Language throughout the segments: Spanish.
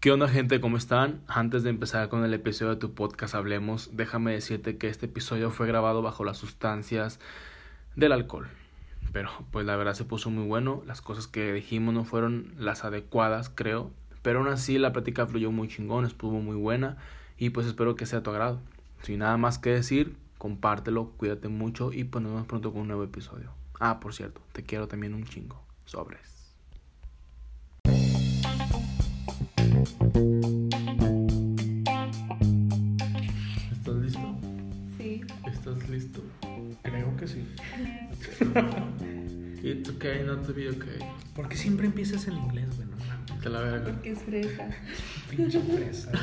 ¿Qué onda gente? ¿Cómo están? Antes de empezar con el episodio de tu podcast Hablemos, déjame decirte que este episodio fue grabado bajo las sustancias del alcohol. Pero pues la verdad se puso muy bueno, las cosas que dijimos no fueron las adecuadas, creo. Pero aún así la plática fluyó muy chingón, estuvo muy buena y pues espero que sea a tu agrado. Sin nada más que decir, compártelo, cuídate mucho y pues nos vemos pronto con un nuevo episodio. Ah, por cierto, te quiero también un chingo. Sobres. ¿Estás listo? Sí. ¿Estás listo? Creo que sí. It's okay not to be okay. ¿Por qué siempre empiezas en inglés, güey? No mames. Te la verga. Porque es fresa. Pinche fresa. güey.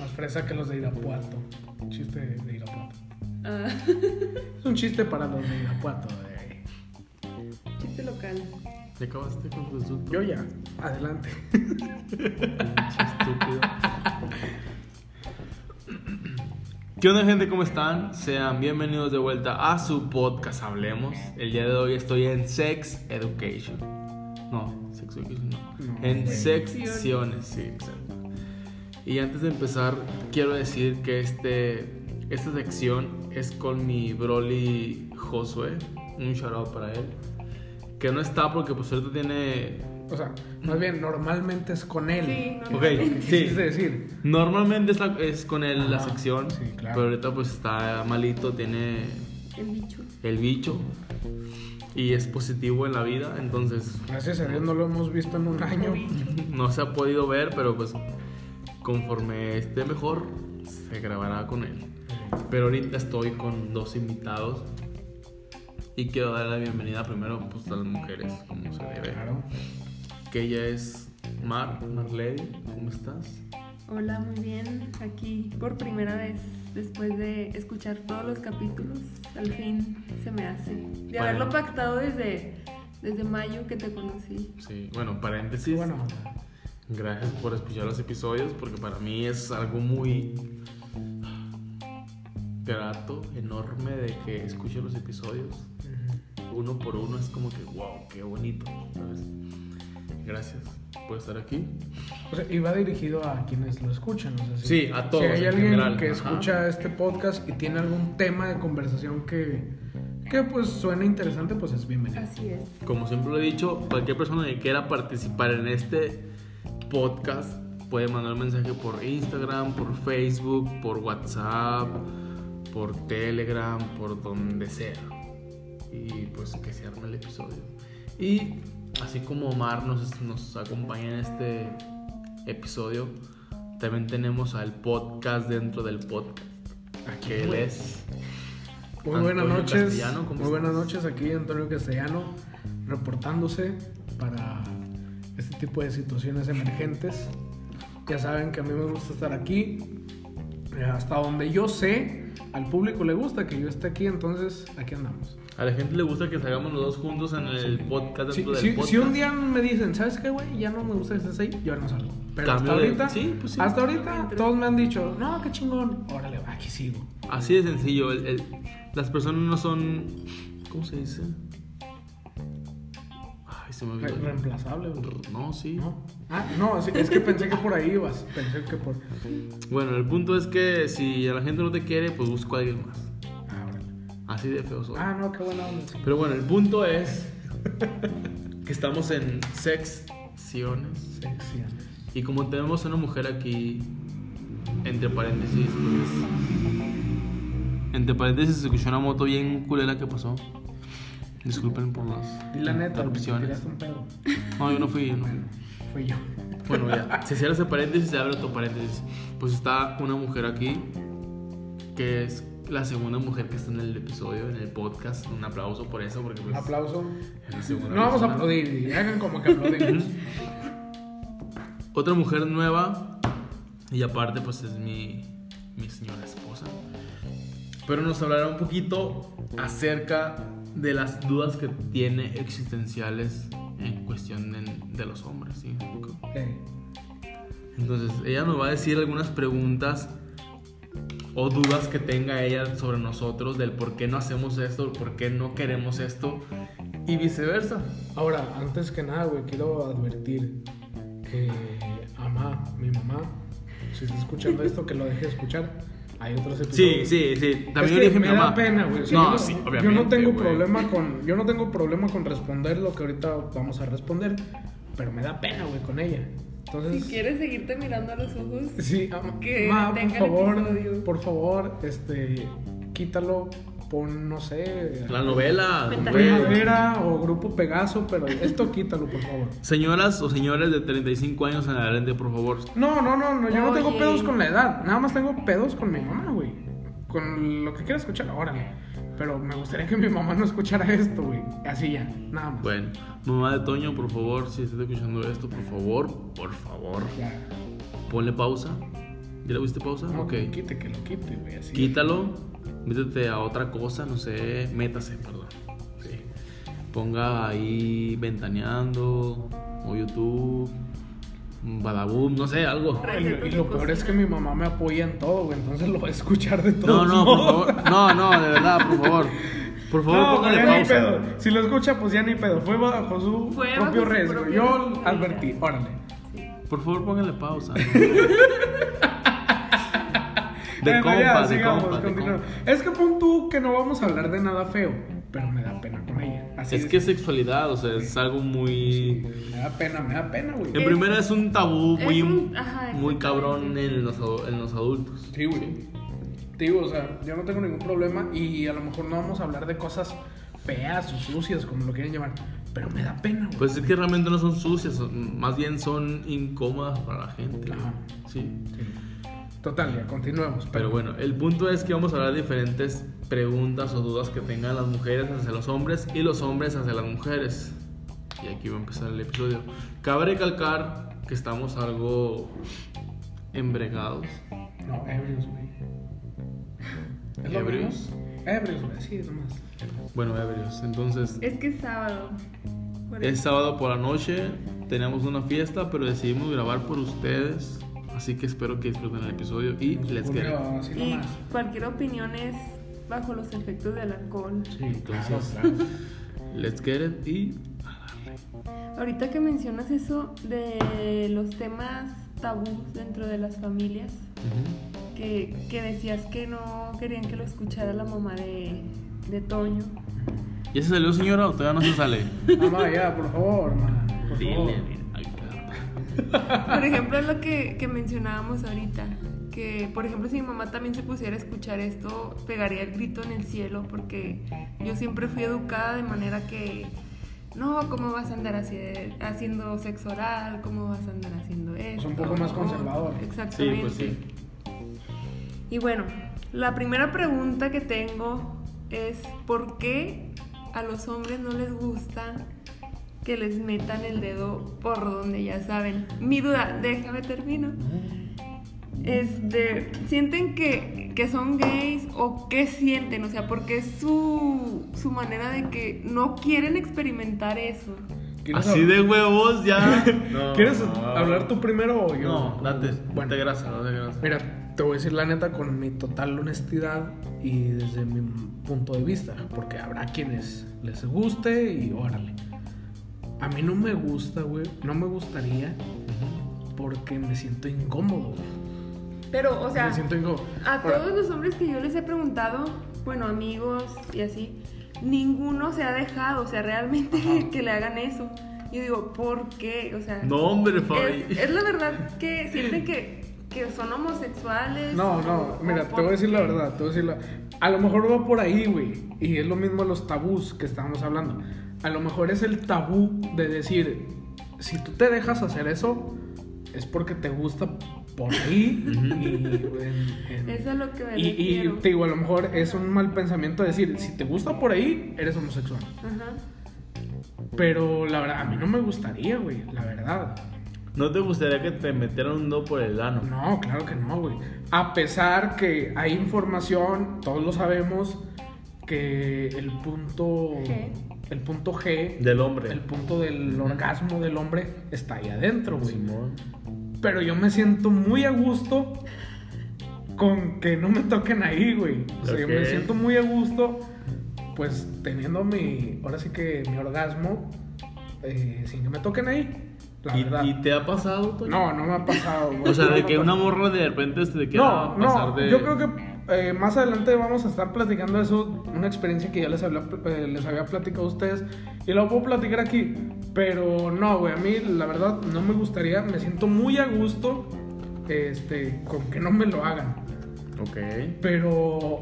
Más fresa que los de Irapuato. Chiste de Irapuato. Ah, Es un chiste para los de Irapuato. güey. chiste local. ¿Ya acabaste con tu insulto? Yo ya. Adelante. Estúpido. ¿Qué onda gente? ¿Cómo están? Sean bienvenidos de vuelta a su podcast Hablemos. El día de hoy estoy en Sex Education. No, Sex Education no. No, en secciones, sí, exacto. Y antes de empezar, quiero decir que este, esta sección es con mi Broly Josué. Un shout out para él. Que no está porque pues ahorita tiene O sea, más bien, normalmente es con él. Sí, no, Ok, ¿Qué sí. quisiste decir? Normalmente es, la- es con él la sección, sí, claro. pero ahorita pues está malito, tiene El bicho. el bicho y es positivo en la vida, entonces Gracias a Dios no lo hemos visto en un año. no se ha podido ver, pero pues conforme esté mejor se grabará con él. Pero ahorita estoy con dos invitados y quiero dar la bienvenida primero pues, a las mujeres, como se debe. Claro. Que ella es Mar, Marley, ¿cómo estás? Hola, muy bien. Aquí por primera vez, después de escuchar todos los capítulos, al fin se me hace. De haberlo pactado desde, desde mayo que te conocí. Sí, bueno, paréntesis. Bueno, Gracias por escuchar los episodios porque para mí es algo muy grato, enorme de que escuche los episodios uno por uno. Es como que, wow, qué bonito. ¿sabes? Gracias por estar aquí. o sea, y va dirigido a quienes lo escuchan. O sea, si- Sí, a todos Si hay en alguien general, que ajá. escucha este podcast y tiene algún tema de conversación que, que pues suena interesante, pues es bienvenido. Así es. Como siempre lo he dicho, cualquier persona que quiera participar en este podcast puede mandar un mensaje por Instagram, por Facebook, por WhatsApp, por Telegram, por donde sea. Y pues que se arme el episodio. Y así como Omar nos, nos acompaña en este episodio, también tenemos al podcast dentro del podcast. Que él es. Muy buenas Antonio noches. Castellano, ¿cómo Muy buenas estás? noches, aquí Antonio Castellano, reportándose para este tipo de situaciones emergentes. Ya saben que a mí me gusta estar aquí. Eh, Hasta donde yo sé, al público le gusta que yo esté aquí, entonces aquí andamos. A la gente le gusta que salgamos los dos juntos en el podcast dentro del si- podcast. si un día me dicen, ¿sabes qué, güey? Ya no me gusta que estés ahí, yo no salgo. Pero hasta de- ahorita, sí, pues sí. hasta ahorita todos me han dicho, no, qué chingón. Órale, aquí sigo. Así de sencillo. el- el- las personas no son. ¿Cómo se dice? Ay, se me Re- olvidó. reemplazable, güey. No, sí. ¿No? Ah, no, sí, es que pensé que por ahí ibas. Pensé que por. Bueno, el punto es que si a la gente no te quiere, pues busco a alguien más. Así de feo soy. Ah, no, qué buena onda. Pero bueno, el punto es que estamos en secciones. Sección. Y como tenemos a una mujer aquí, entre paréntesis, pues. Entre paréntesis se escuchó una moto bien culera que pasó. Disculpen por las Di la neta, interrupciones. un pedo. No, yo no fui. yo no. Bueno, fui yo. Bueno, ya. Se cierra ese paréntesis, se abre otro paréntesis. Pues está una mujer aquí, que es la segunda mujer que está en el episodio, en el podcast. Un aplauso por eso, porque pues, aplauso. No vamos a aplaudir, hagan como que aplaudimos. Otra mujer nueva, y aparte, pues es mi, mi señora esposa. Pero nos hablará un poquito acerca de las dudas que tiene existenciales en cuestión de, de los hombres. ¿sí? Ok. Entonces, ella nos va a decir algunas preguntas o dudas que tenga ella sobre nosotros del por qué no hacemos esto, por qué no queremos esto y viceversa. Ahora, antes que nada, güey, quiero advertir que mamá, mi mamá, si está escuchando esto, que lo deje de escuchar. Hay otros Sí, episodios. sí, sí. También es yo que dije a mi me da mamá. pena, güey. No, yo, sí, yo obviamente. no tengo güey. problema con, yo no tengo problema con responder lo que ahorita vamos a responder, pero me da pena, güey, con ella. Entonces, Si quieres seguirte mirando a los ojos, sí, que ma, por favor, episodio. por favor, este, quítalo, pon, no sé, La novela. Primavera o Grupo Pegaso, pero esto quítalo, por favor. Señoras o señores de 35 años en adelante, por favor. No, no, no, no, yo no tengo pedos con la edad, nada más tengo pedos con mi mamá, güey. Con lo que quiera escuchar, órale. Pero me gustaría que mi mamá no escuchara esto, güey. Así ya, nada más. Bueno, mamá de Toño, por favor, si estás escuchando esto, por favor, por favor, Ya. ponle pausa. ¿Ya le pusiste pausa? No, ok. que lo quite, que lo quite, güey. Así. Quítalo, métete a otra cosa, no sé, métase, perdón. Sí. Ponga ahí ventaneando o YouTube, Badaboom, no sé, algo. Y lo, y lo peor es que mi mamá me apoya en todo, güey. Entonces lo voy a escuchar de todo. No, no, por favor. No, no, de verdad, por favor. Por favor, No, póngale ya ni pausa. pedo. Si lo escucha, pues ya ni pedo. Fue bajo su Fue propio bajo su riesgo. Yo advertí, órale. Por favor, póngale pausa. De Bueno, compas, ya, de sigamos, de compas. Es que pon tú que no vamos a hablar de nada feo, pero me da pena con ella. Así Es que es sexualidad, o sea, es algo muy. Me da pena, me da pena, güey. En primera es un tabú muy, un- ajá, muy cabrón en los, en los adultos. Sí, güey. Te digo, o sea, yo no tengo ningún problema y a lo mejor no vamos a hablar de cosas feas o sucias, como lo quieren llamar, pero me da pena, güey. Pues es que realmente no son sucias, más bien son incómodas para la gente. Ajá. Sí. Sí. Total, ya continuemos. Pero bueno, el punto es que vamos a hablar de diferentes preguntas o dudas que tengan las mujeres hacia los hombres y los hombres hacia las mujeres. Y aquí va a empezar el episodio. Cabe recalcar que estamos algo embregados. No, ebrios, güey. ¿Es lo ¿Ebrios? Ebrios, güey, sí, nomás. Bueno, ebrios. Entonces, Es que es sábado. Es sábado por la noche, tenemos una fiesta, pero decidimos grabar por ustedes. Así que espero que disfruten el episodio y let's get it. Ocurrió así Y cualquier opinión es bajo los efectos del alcohol. Sí, Entonces- claro, claro. Let's get it y Ahorita que mencionas eso de los temas tabús dentro de las familias, Ujú. que, que decías que no querían que lo escuchara la mamá de, de Toño. ¿Ya se salió señora o todavía no se sale? Mamá, ya, por favor, ma, por favor. Dile. Por ejemplo, es lo que, que mencionábamos ahorita. Que, por ejemplo, si mi mamá también se pusiera a escuchar esto, pegaría el grito en el cielo, porque yo siempre fui educada de manera que, no, ¿cómo vas a andar haci- haciendo sexo oral? ¿Cómo vas a andar haciendo esto? un poco más conservador. Exactamente. Sí, pues sí. Y bueno, la primera pregunta que tengo es, ¿por qué a los hombres no les gusta que les metan el dedo por donde ya saben? Mi duda, déjame termino. Este, ¿sienten que, que son gays o qué sienten? O sea, porque es su, su manera de que no quieren experimentar eso. ¿Quieres Así de huevos ya. No, ¿Quieres no. hablar tú primero o yo? No, date. Bueno. Date grasa, date grasa. Mira, te voy a decir la neta con mi total honestidad y desde mi punto de vista, porque habrá quienes les guste y órale. A mí no me gusta, güey, no me gustaría porque me siento incómodo, güey. Pero, o sea, me siento incómodo. a Ahora, todos los hombres que yo les he preguntado, bueno, amigos y así, ninguno se ha dejado, o sea, realmente que le hagan eso. Yo digo, ¿por qué? O sea, No, hombre, Fabi. es, es la verdad que sienten que, que son homosexuales. No, no, o mira, te voy a decir la verdad, te voy a decir la... A lo mejor va por ahí, güey, y es lo mismo los tabús que estábamos hablando. A lo mejor es el tabú de decir, si tú te dejas hacer eso, es porque te gusta por ahí y en- en- Eso es lo que me y, te digo, a lo mejor es un mal pensamiento decir, si te gusta por ahí, eres homosexual. Ajá. Pero la verdad, a mí no me gustaría, güey, la verdad. ¿No te gustaría que te metieran un dedo por el ano? No, claro que no, güey. A pesar que hay información, todos lo sabemos, que el punto G. el punto G, Del hombre. el punto del orgasmo del hombre está ahí adentro, güey. Simón. Pero yo me siento muy a gusto con que no me toquen ahí, güey. O sea, yo me siento muy a gusto, pues teniendo mi, ahora sí que mi orgasmo, eh, sin que me toquen ahí. ¿Y, te ha pasado, Toño? No, no me ha pasado, güey. O sea, de que una morra de repente se te quiera No, pasar no, de... yo creo que eh, más adelante vamos a estar platicando eso, una experiencia que ya les había, eh, les había platicado a ustedes y lo puedo platicar aquí, pero no, güey, a mí la verdad no me gustaría, me siento muy a gusto este, con que no me lo hagan, Ok. pero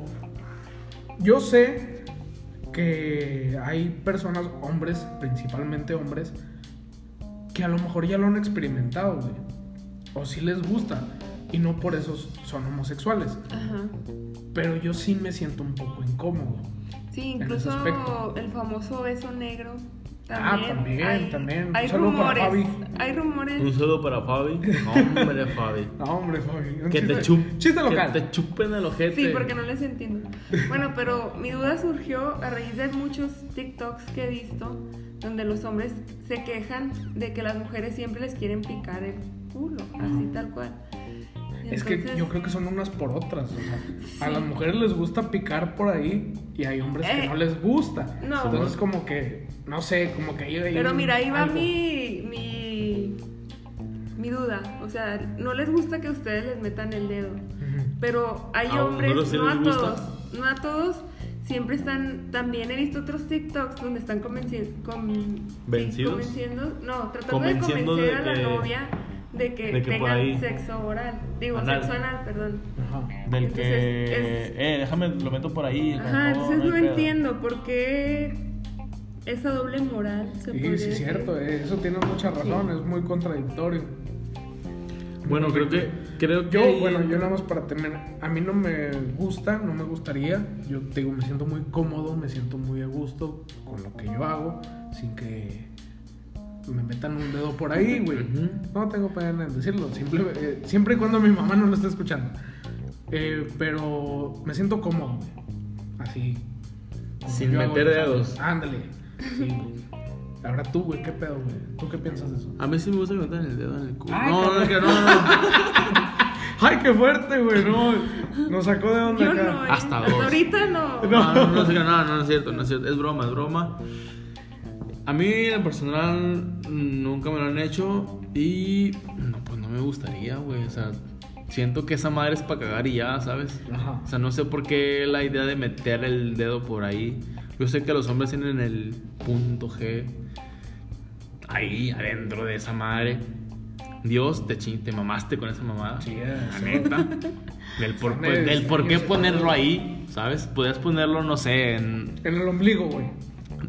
yo sé que hay personas, hombres, principalmente hombres, que a lo mejor ya lo han experimentado, güey, o si les gusta. Y no por eso son homosexuales. Ajá. Pero yo sí me siento un poco incómodo. Sí, En ese incluso el famoso beso negro. Ah, También también, hay, también. Hay para rumores. Fabi. Hay rumores. Un saludo para Fabi. No, hombre, Fabi. No, hombre, Fabi. un Que te, chup, Chiste local. que te chupen el ojete. Sí, porque no les entiendo. Bueno, pero mi duda surgió a raíz de muchos TikToks que he visto donde los hombres se quejan de que las mujeres siempre les quieren picar el culo, así tal cual. Es que yo creo que son unas por otras. o sea, A las mujeres les gusta picar por ahí y hay hombres que Eh, no les gusta. no. Entonces, como que, no sé, como que ahí hay Pero un- mira, ahí va algo. mi, mi, mi duda. O sea, no les gusta que ustedes les metan el dedo. Pero hay A hombres, no a gusta. todos, no a todos, siempre están, también he visto otros TikToks donde están convenci- con- convenciendo, no, tratando Convenciendo de convencer de a la que- novia de que, de que por tengan ahí- sexo oral, digo, Anal. sexo anal, perdón. Ajá. Del Entonces, que... es- Eh, déjame, lo meto por ahí. Ajá, entonces no entiendo por qué esa doble moral se Sí, podría sí, es decir. cierto. eh, Eso tiene mucha razón. Es muy contradictorio. Bueno, creo que... Creo que... Yo, bueno, yo nada más para terminar, a mí no me gusta, no me gustaría, yo te digo, me siento muy cómodo, me siento muy a gusto con lo que yo hago, sin que me metan un dedo por ahí, güey. No tengo pena en decirlo, simple, eh, siempre y cuando mi mamá no lo esté escuchando. Eh, pero me siento cómodo, güey. Así. Sin meter dedos. Ándale. Sí. Ahora tú, güey, ¿qué pedo, güey? ¿Tú qué piensas de eso? A mí sí me gusta que me metan el dedo en el culo. Ay, no, no, es que no, no, no. ¡Ay, qué fuerte, güey! No, nos sacó de onda Yo acá. no, ¿eh? Hasta dos. ahorita no. No, no, no, no, no, no es cierto, no es cierto. Es broma, es broma. A mí, en personal, nunca me lo han hecho y no, pues no me gustaría, güey. O sea, siento que esa madre es para cagar y ya, ¿sabes? Ajá. O sea, no sé por qué la idea de meter el dedo por ahí. Yo sé que los hombres tienen el punto G ahí adentro de esa madre. Dios, te, chi- te mamaste con esa mamada. Sí, la neta. Del por, pues, del por qué ponerlo ahí, ¿sabes? Podrías ponerlo, no sé, en, En el ombligo, güey.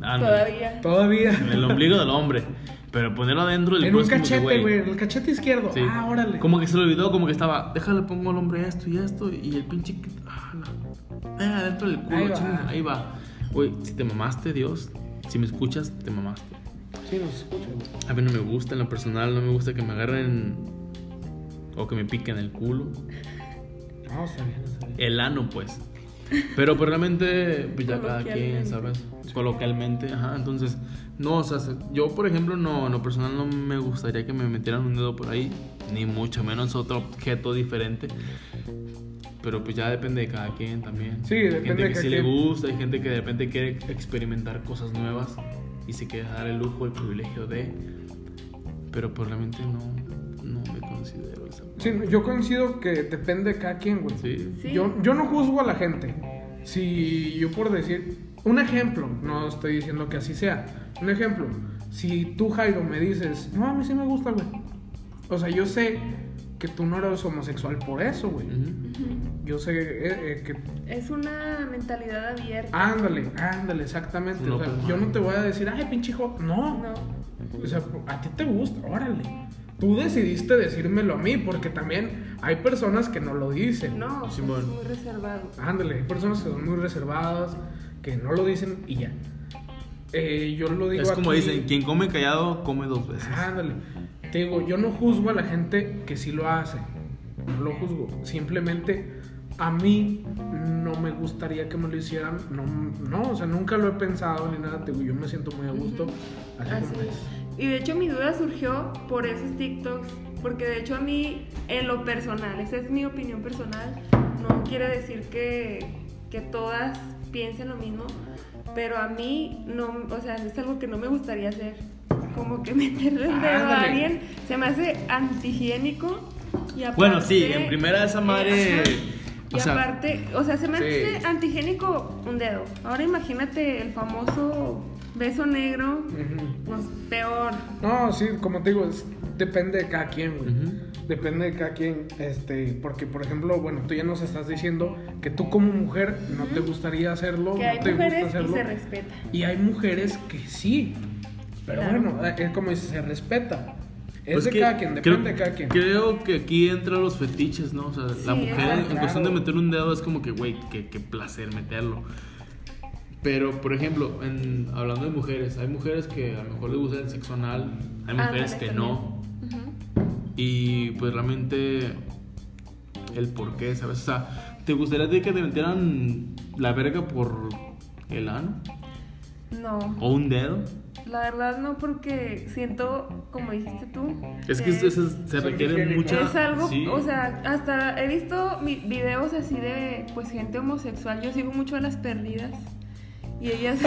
Ah, Todavía. Todavía. en el ombligo del hombre. Pero ponerlo adentro del En un cachete, güey. En el cachete izquierdo. Sí. Ah, órale. Como que se le olvidó, como que estaba, déjale pongo al hombre esto y esto y el pinche ah, la- eh, adentro del culo, Ahí va. ahí va. Güey, si te mamaste, Dios, si me escuchas, te mamaste. Sí, nos escucha, güey. A mí no me gusta en lo personal, no me gusta que me agarren o que me piquen el culo, No, está bien, está bien. el ano, pues. Pero pues realmente, pues ya cada quien. ¿sabes? Coloquialmente, ajá. Entonces, no, o sea, se- yo por ejemplo, no, en lo personal no me gustaría que me metieran un dedo por ahí, ni mucho menos otro objeto diferente. Pero pues ya depende de cada quien también. Sí, hay depende gente que sí le gusta, hay gente que de repente quiere experimentar cosas nuevas y se quiere dar el lujo, el privilegio de. Pero pues realmente no, no me considero esa. Sí, yo coincido que depende de cada quien, güey. Sí. Sí. Yo, yo no juzgo a la gente. Si yo por decir, un ejemplo, no estoy diciendo que así sea. Un ejemplo, si tú, Jairo, me dices, no, a mí sí me gusta, güey. O sea, yo sé que tú no eres homosexual por eso, güey. Yo sé eh, eh, que Es una mentalidad abierta. Ándale, ándale, exactamente. No, o sea, pues, yo no. no te voy a decir, ay, pinche hijo. No. No. O sea, a ti te gusta, órale. Tú decidiste decírmelo a mí, porque también hay personas que no lo dicen. No, es muy reservado. Ándale, hay personas que son muy reservadas, que no lo dicen y ya. Eh, yo lo digo Es como aquí- dicen, quien come callado come dos veces. Ándale. Te digo, yo no juzgo a la gente que sí lo hace. No lo juzgo. Simplemente a mí no me gustaría que me lo hicieran. No, no o sea, nunca lo he pensado ni nada. Te digo, yo me siento muy a gusto. Así, Así como es. Y de hecho mi duda surgió por esos TikToks, porque de hecho a mí, en lo personal, esa es mi opinión personal, no quiere decir que, que todas piensen lo mismo, pero a mí no, o sea, es algo que no me gustaría hacer. como que meterle el dedo a alguien se me hace antihigiénico. Y aparte, Bueno, sí, en primera esa madre. O Y sea, aparte, o sea, se me hace sí. antihigiénico un dedo. Ahora imagínate el famoso beso negro, pues peor. No, sí, como te digo, es- depende de cada quien, güey. Depende de cada quien, este, porque por ejemplo, bueno, tú ya nos estás diciendo que tú como mujer no te gustaría hacerlo, Que no te mujeres gusta y hacerlo. se respeta. Y hay mujeres que sí. Pero Claro. bueno, eh, es como dice, se respeta. Es Pues de que cada quien, creo, depende de cada quien. Creo que aquí entran los fetiches, ¿no? O sea, la mujer exacto. en cuestión de Claro. meter un dedo es como que, güey, qué placer meterlo. Pero, por ejemplo, en, hablando de mujeres, hay mujeres que a lo mejor les gusta el sexo anal, hay mujeres que no. Y pues realmente el por qué, ¿sabes? O sea, ¿te gustaría que te metieran la verga por el ano? No, ¿O un dedo? la verdad no, porque siento, como dijiste tú, Es que eso, eso se requiere mucha... Es algo, sí. o sea, hasta he visto mi- videos así de pues gente homosexual. Yo sigo mucho a las perdidas. Y ellas,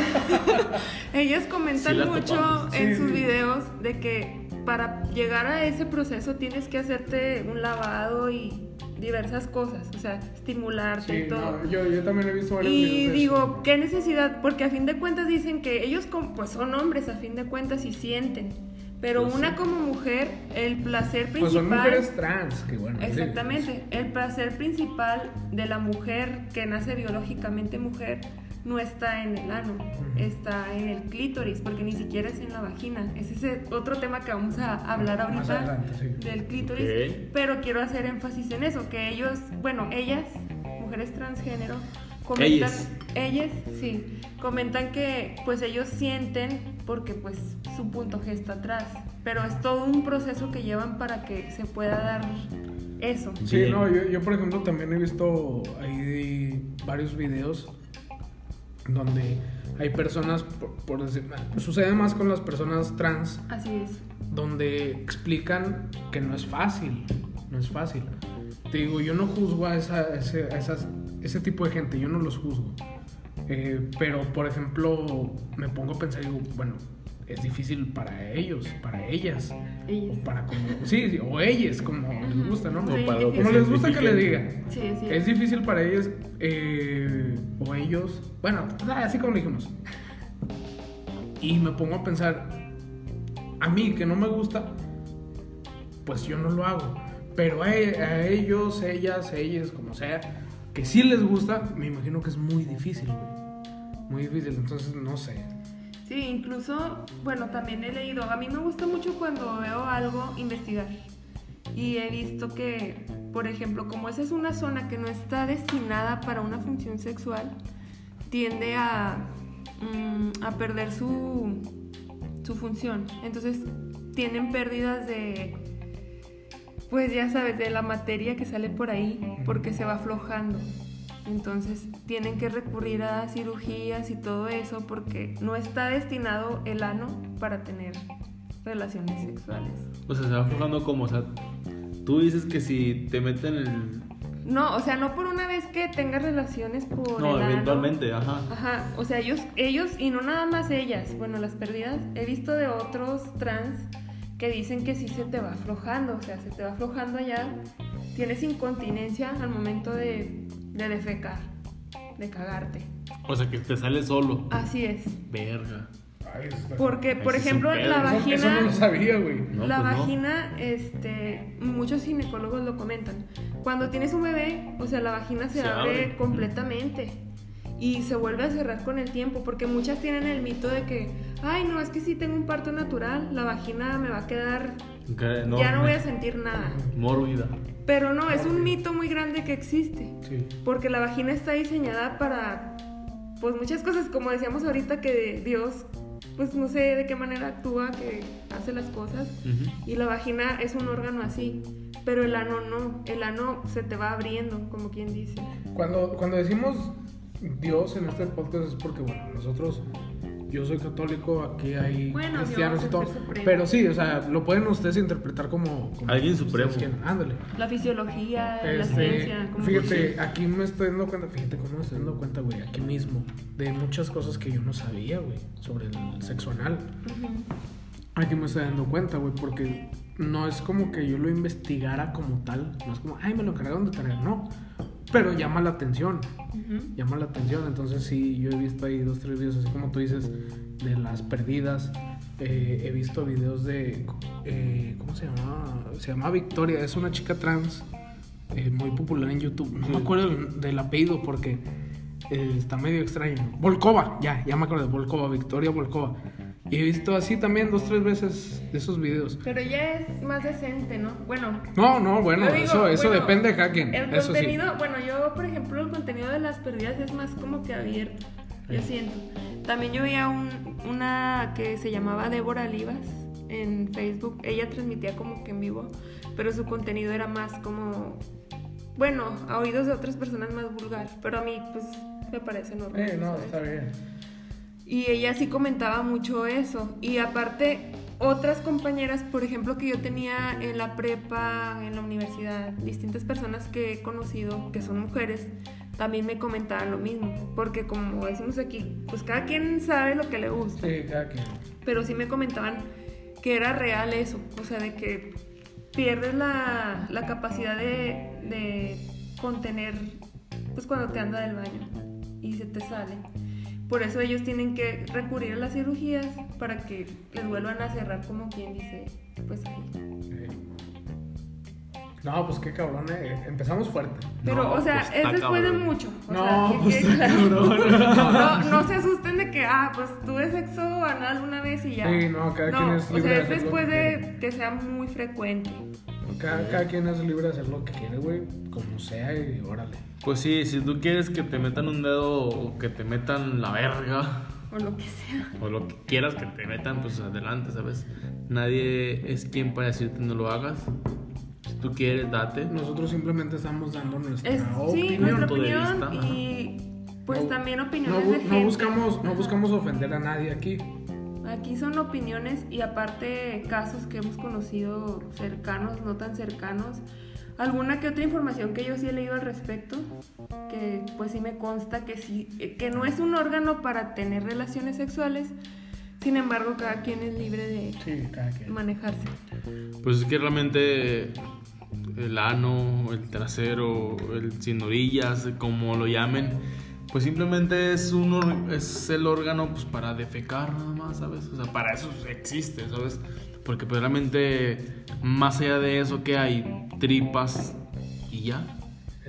ellas comentan Sí, mucho topamos. en Sí, sus sí. videos de que para llegar a ese proceso tienes que hacerte un lavado y diversas cosas, o sea, estimularte Sí, y todo. no, yo, yo también he visto varios Y digo, ¿qué necesidad? Porque a fin de cuentas dicen que ellos com- pues son hombres a fin de cuentas y sienten. Pero Pues una sí. como mujer, el placer principal... Pues son mujeres trans, que bueno. sí. Exactamente. El placer principal de la mujer que nace biológicamente mujer no está en el ano, está en el clítoris, porque ni siquiera es en la vagina. Ese es el otro tema que vamos a hablar ahorita adelante, sí. del clítoris, pero quiero hacer énfasis en eso, que ellos, bueno, ellas, mujeres transgénero, comentan, Ellas. ellas, sí, comentan que pues ellos sienten porque pues su punto G está atrás, pero es todo un proceso que llevan para que se pueda dar eso. Sí, Bien. no, yo, yo por ejemplo también he visto ahí varios videos donde hay personas, por, por decir, sucede más con las personas trans, Así es. donde explican que no es fácil, no es fácil. Te digo, yo no juzgo a, esa, ese, a esas, ese tipo de gente, yo no los juzgo. Eh, pero, por ejemplo, me pongo a pensar, digo, bueno, es difícil para ellos, para ellas, Ellas. o para como, sí, sí, o ellas, como les gusta, ¿no? Sí, para. Como les gusta que le digan. Sí, sí. Es difícil para ellos eh, o ellos, bueno, así como dijimos. Y me pongo a pensar, a mí que no me gusta, pues yo no lo hago. Pero a, a ellos, ellas, ellas, como sea, que sí les gusta, me imagino que es muy difícil, güey. Muy difícil, entonces no sé. Sí, incluso, bueno, también he leído, a mí me gusta mucho cuando veo algo investigar. Y he visto que, por ejemplo, como esa es una zona que no está destinada para una función sexual, tiende a, mm, a perder su, su función. Entonces, tienen pérdidas de, pues ya sabes, de la materia que sale por ahí, porque se va aflojando. Entonces tienen que recurrir a cirugías y todo eso porque no está destinado el ano para tener relaciones sexuales. O sea, se va aflojando como, o sea, tú dices que si te meten el... No, o sea, no por una vez que tengas relaciones por No, el ano. eventualmente, ajá. Ajá, o sea, ellos, ellos y no nada más ellas, bueno, las perdidas, he visto de otros trans que dicen que sí se te va aflojando, o sea, se te va aflojando allá, tienes incontinencia al momento de, de defecar, de cagarte. O sea, que te sale solo. Así es. Verga. Ay, eso está- Porque, por ejemplo, la Eso- vagina... Eso no lo sabía, güey. No, la pues no. vagina, este, muchos ginecólogos lo comentan. Cuando tienes un bebé, o sea, la vagina se, Se abre, abre. completamente y se vuelve a cerrar con el tiempo, porque muchas tienen el mito de que, ay, no, es que si tengo un parto natural, la vagina me va a quedar, Que ya no voy a sentir nada. Mórbida. Pero no, es un mito muy grande que existe, Sí. porque la vagina está diseñada para, pues muchas cosas, como decíamos ahorita, que Dios, pues no sé de qué manera actúa, que hace las cosas. Y la vagina es un órgano así, pero el ano no. El ano se te va abriendo, como quien dice. Cuando, cuando decimos Dios en este podcast es porque, bueno, nosotros, yo soy católico, aquí hay Bueno, cristianos y todo. Pero sí, o sea, lo pueden ustedes interpretar como... como Alguien supremo. Ándale. La fisiología, la Este, ciencia, como fíjate, aquí me estoy dando cuenta, fíjate cómo me estoy dando cuenta, güey, aquí mismo, de muchas cosas que yo no sabía, güey, sobre el sexo anal. Aquí me estoy dando cuenta, güey, porque no es como que yo lo investigara como tal. No es como, ay, me lo cargaron de tarea. No. Pero llama la atención. Llama la atención. Entonces, sí, yo he visto ahí dos, tres videos, así como tú dices, de las perdidas. Eh, he visto videos de. eh, ¿Cómo se llama? Se llama Victoria. Es una chica trans eh, muy popular en YouTube. No Sí. me acuerdo del, del apellido porque está medio extraño. Volkova, ya, ya me acuerdo Volkova, Victoria Volkova. Y he visto así también dos, tres veces esos videos. Pero ya es más decente, ¿no? Bueno. No, no, bueno, digo, eso, eso bueno, depende de quien. El Eso sí. contenido, bueno, yo, por ejemplo, el contenido de las perdidas es más como que abierto. Yo Sí. siento. También yo veía un- una que se llamaba Débora Olivas en Facebook. Ella transmitía como que en vivo, pero su contenido era más como. Bueno, a oídos de otras personas más vulgar, pero a mí, pues, me parece normal. Eh, no, ¿sabes? está bien. Y ella sí comentaba mucho eso. Y aparte, otras compañeras, por ejemplo, que yo tenía en la prepa, en la universidad, distintas personas que he conocido que son mujeres, también me comentaban lo mismo. Porque como decimos aquí, pues cada quien sabe lo que le gusta. Sí, cada quien. Pero sí me comentaban que era real eso. O sea, de que pierdes la, la capacidad de, de contener, pues cuando te anda del baño y se te sale. Por eso ellos tienen que recurrir a las cirugías para que les vuelvan a cerrar como quien dice, pues ahí. No, pues qué cabrón, eh. Empezamos fuerte. Pero, No, o sea, pues, es después de mucho. O No, sea, que pues, quede está claro. cabrón. No, no se asusten de que, ah, pues tuve sexo anal una vez y ya. Sí, no, cada quien es o libre sea, de es después que de que sea muy frecuente. Cada, cada quien es libre de hacer lo que quiere, güey. Como sea y órale. Pues sí, si tú quieres que te metan un dedo o que te metan la verga O lo que sea. o lo que quieras que te metan, pues adelante, ¿sabes? Nadie es quien para decirte no lo hagas. Si tú quieres, date. Nosotros simplemente estamos dando nuestra Es, sí, opinión. nuestra punto de opinión vista, y pues No- también No, opiniones bu- de no gente. buscamos, no buscamos ofender a nadie aquí. Aquí son opiniones y aparte casos que hemos conocido cercanos, no tan cercanos. Alguna que otra información que yo sí he leído al respecto, que pues sí me consta que sí, que no es un órgano para tener relaciones sexuales. Sin embargo, cada quien es libre de Sí, cada quien. manejarse. Pues es que realmente el ano, el trasero, el sin orillas, como lo llamen, pues simplemente es un or- es el órgano pues para defecar nada más, ¿sabes? O sea, para eso existe, ¿sabes? Porque pues realmente más allá de eso que hay tripas y ya,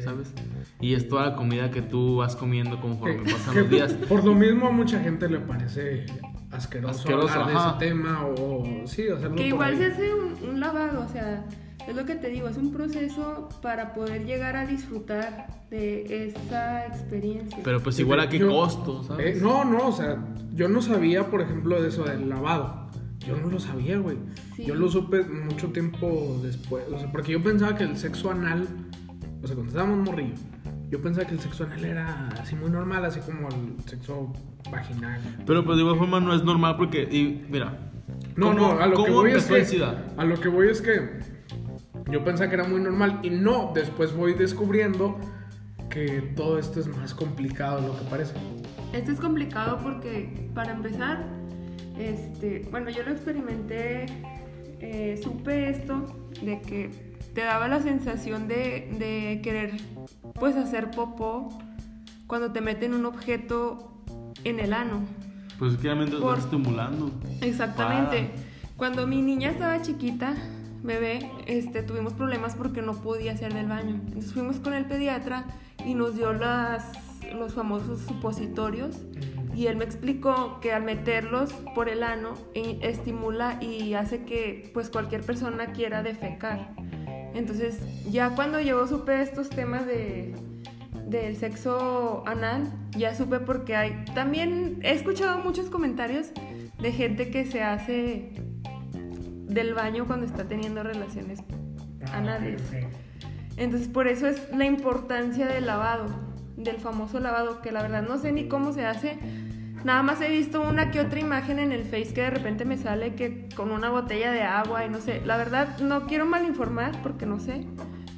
¿sabes? Y es toda la comida que tú vas comiendo conforme Que- pasan que los días. Por lo mismo a mucha gente le parece asqueroso, Asqueroso, hablar de ajá. ese tema o sí, hacerlo Que por igual se hace un, un lavado, o sea, es lo que te digo, es un proceso para poder llegar a disfrutar de esa experiencia. Pero pues igual a qué Yo- costo, ¿sabes? Eh, no, no, o sea, yo no sabía, por ejemplo, de eso del lavado. Yo no lo sabía, güey. Sí. Yo lo supe mucho tiempo después. O sea, porque yo pensaba que el sexo anal, o sea, cuando estábamos morrillo, yo pensaba que el sexo anal era así muy normal, así como el sexo vaginal. Pero pues de igual forma no es normal porque, y, mira, No, ¿cómo- no, a lo que voy es que. A lo que voy es que. Yo pensaba que era muy normal y no, después voy descubriendo que todo esto es más complicado de lo que parece. Esto es complicado porque, para empezar, este, bueno, yo lo experimenté, eh, supe esto de que te daba la sensación de, de querer, pues, hacer popó cuando te meten un objeto en el ano. Pues que realmente Por- estás estimulando. Exactamente. Para. Cuando mi niña estaba chiquita, bebé, este, tuvimos problemas porque no podía hacer del baño. Entonces fuimos con el pediatra y nos dio las, los famosos supositorios. Y él me explicó que al meterlos por el ano e- estimula y hace que pues cualquier persona quiera defecar. Entonces ya cuando yo supe estos temas de, del sexo anal, ya supe porque hay... También he escuchado muchos comentarios de gente que se hace del baño cuando está teniendo relaciones Ah, anales. Entonces por eso es la importancia del lavado, del famoso lavado, que la verdad no sé ni cómo se hace. Nada más he visto una que otra imagen en el Face que de repente me sale que con una botella de agua y no sé. La verdad no quiero malinformar porque no sé,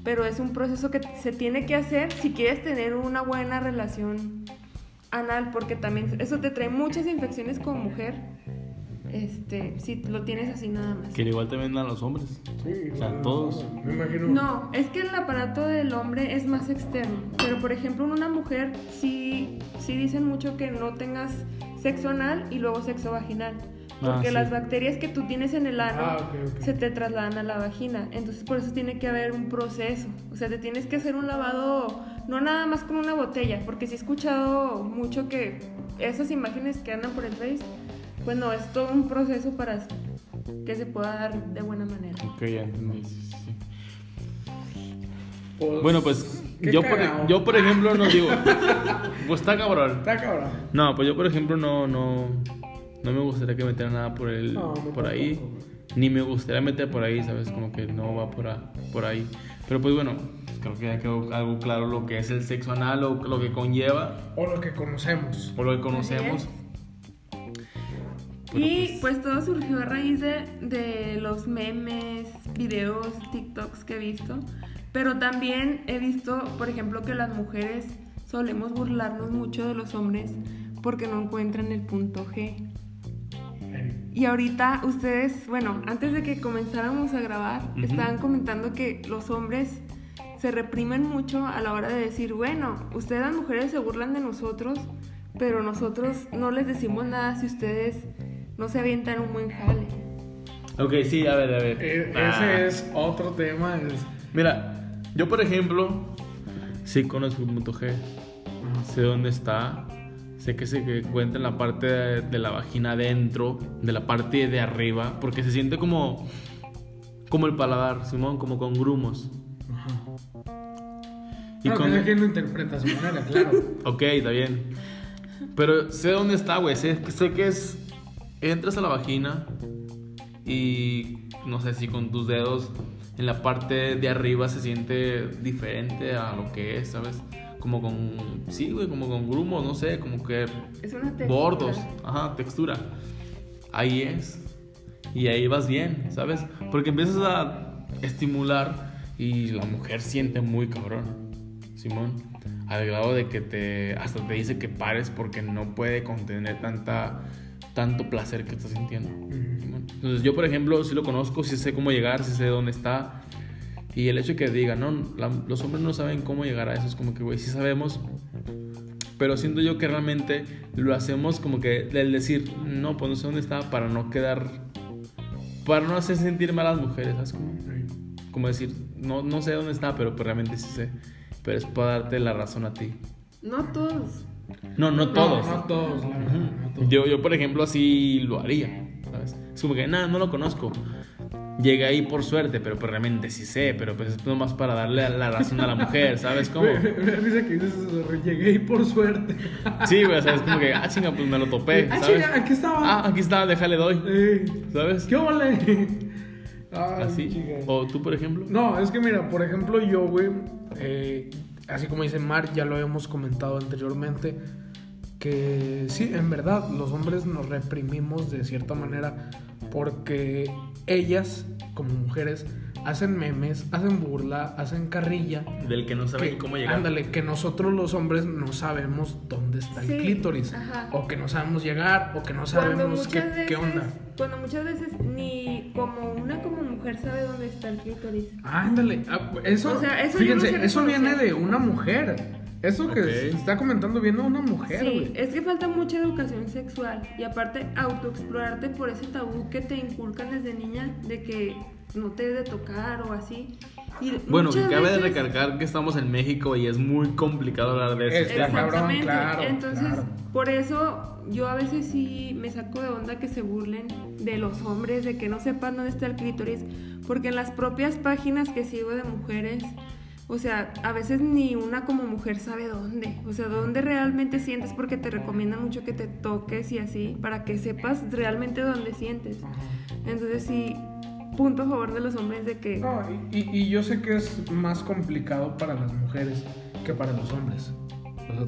pero es un proceso que se tiene que hacer si quieres tener una buena relación anal, porque también eso te trae muchas infecciones como mujer. Este, si lo tienes así nada más. Que igual te vendan los hombres. Sí, O sea, no, todos. Me imagino. No, es que el aparato del hombre es más externo. Pero por ejemplo, en una mujer sí, sí dicen mucho que no tengas sexo anal y luego sexo vaginal. Ah, Porque sí. las bacterias que tú tienes en el ano Ah, se te trasladan a la vagina. Entonces por eso tiene que haber un proceso. O sea, te tienes que hacer un lavado, no nada más con una botella. Porque sí he escuchado mucho que esas imágenes que andan por el Face, pues no, es todo un proceso para que se pueda dar de buena manera. Ok, ya entendí. sí, sí, sí. Pues, Bueno, pues yo por, yo por ejemplo no digo. Pues está cabrón. Está cabrón. No, pues yo por ejemplo no, no, no me gustaría que metiera nada por el, No, no por ahí. Ni me gustaría meter por ahí, ¿sabes? Como que no va por, a- por ahí. Pero pues bueno, creo que ya quedó algo claro lo que es el sexo anal o lo que conlleva O lo que conocemos. o lo que conocemos. Bueno, Y pues todo surgió a raíz de, de los memes, videos, TikToks que he visto. Pero también he visto, por ejemplo, que las mujeres solemos burlarnos mucho de los hombres porque no encuentran el punto G. Y ahorita ustedes, bueno, antes de que comenzáramos a grabar, estaban comentando que los hombres se reprimen mucho a la hora de decir, bueno, ustedes las mujeres se burlan de nosotros, pero nosotros no les decimos nada si ustedes no se avientan un buen jale. Ok, sí, a ver, a ver. eh, Ah. Ese es otro tema. Es... Mira, yo por ejemplo, sí conozco el punto G. Sé dónde está. Sé que se encuentra en la parte de, de la vagina adentro, de la parte de arriba, porque se siente como como el paladar, Simón, como con grumos. Y Y con- cada quien lo interpreta a su manera, claro. Ok, está bien. Pero sé dónde está, güey. Sé, sé que es. Entras a la vagina y no sé si con tus dedos en la parte de arriba se siente diferente a lo que es, ¿sabes? Como con. Sí, güey, como con grumos, no sé, como que. Es una textura. Bordos, ajá, textura. Ahí es. Y ahí vas bien, ¿sabes? Porque empiezas a estimular y la mujer siente muy cabrón, Simón. Al grado de que te hasta te dice que pares porque no puede contener tanta tanto placer que estás sintiendo. Entonces yo, por ejemplo, sí lo conozco, sí sé cómo llegar, sí sé dónde está. Y el hecho de que diga, no, la- los hombres no saben cómo llegar a eso, es como que, güey, sí sabemos, pero siento yo que realmente lo hacemos como que el decir, no, pues no sé dónde está, para no quedar, para no hacer sentir mal a las mujeres, ¿sabes? Como, como decir, no, no sé dónde está, pero pues realmente sí sé, pero es para darte la razón a ti. No todos. No, no todos. No, no todos, la verdad, no todos. Yo, yo, por ejemplo, así lo haría, ¿sabes? Es como que, nada, no lo conozco. Llegué ahí por suerte, pero pues realmente sí sé, pero pues es nomás para darle la razón a la mujer, ¿sabes cómo? Risa que dices eso, llegué y por suerte. Sí, güey, o sea, es como que, ah, chinga, pues me lo topé, ah, chinga, aquí estaba. Ah, aquí está, déjale doy, Eh, ¿sabes? ¿Qué ole? Ay, Así. chica. O tú, por ejemplo. No, es que mira, por ejemplo, yo, güey, eh, así como dice Mar, ya lo habíamos comentado anteriormente, que sí, en verdad, los hombres nos reprimimos de cierta manera porque ellas, como mujeres, hacen memes, hacen burla, hacen carrilla. Del que no sabe que- cómo llegar. Ándale, que nosotros los hombres no sabemos dónde está Sí, el clítoris. ajá. O que no sabemos llegar, o que no sabemos qué, veces, qué onda. cuando muchas veces ni como una como mujer sabe dónde está el clítoris. Ándale, ah, eso, O sea, eso yo fíjense, no sé eso viene de una mujer. Eso que se está comentando viene de una mujer, Sí, güey. es que falta mucha educación sexual y aparte autoexplorarte por ese tabú que te inculcan desde niña de que no te de tocar o así. Y Bueno, que cabe de veces- recalcar que estamos en México y es muy complicado hablar de eso. Cabrón, Exactamente. claro, Entonces, claro. por eso yo a veces sí me saco de onda que se burlen de los hombres, de que no sepan dónde está el clítoris, porque en las propias páginas que sigo de mujeres, o sea, a veces ni una como mujer sabe dónde, o sea, dónde realmente sientes, porque te recomiendan mucho que te toques y así, para que sepas realmente dónde sientes. Entonces, sí, punto a favor de los hombres de que... No, y, y- y yo sé que es más complicado para las mujeres que para los hombres. O sea,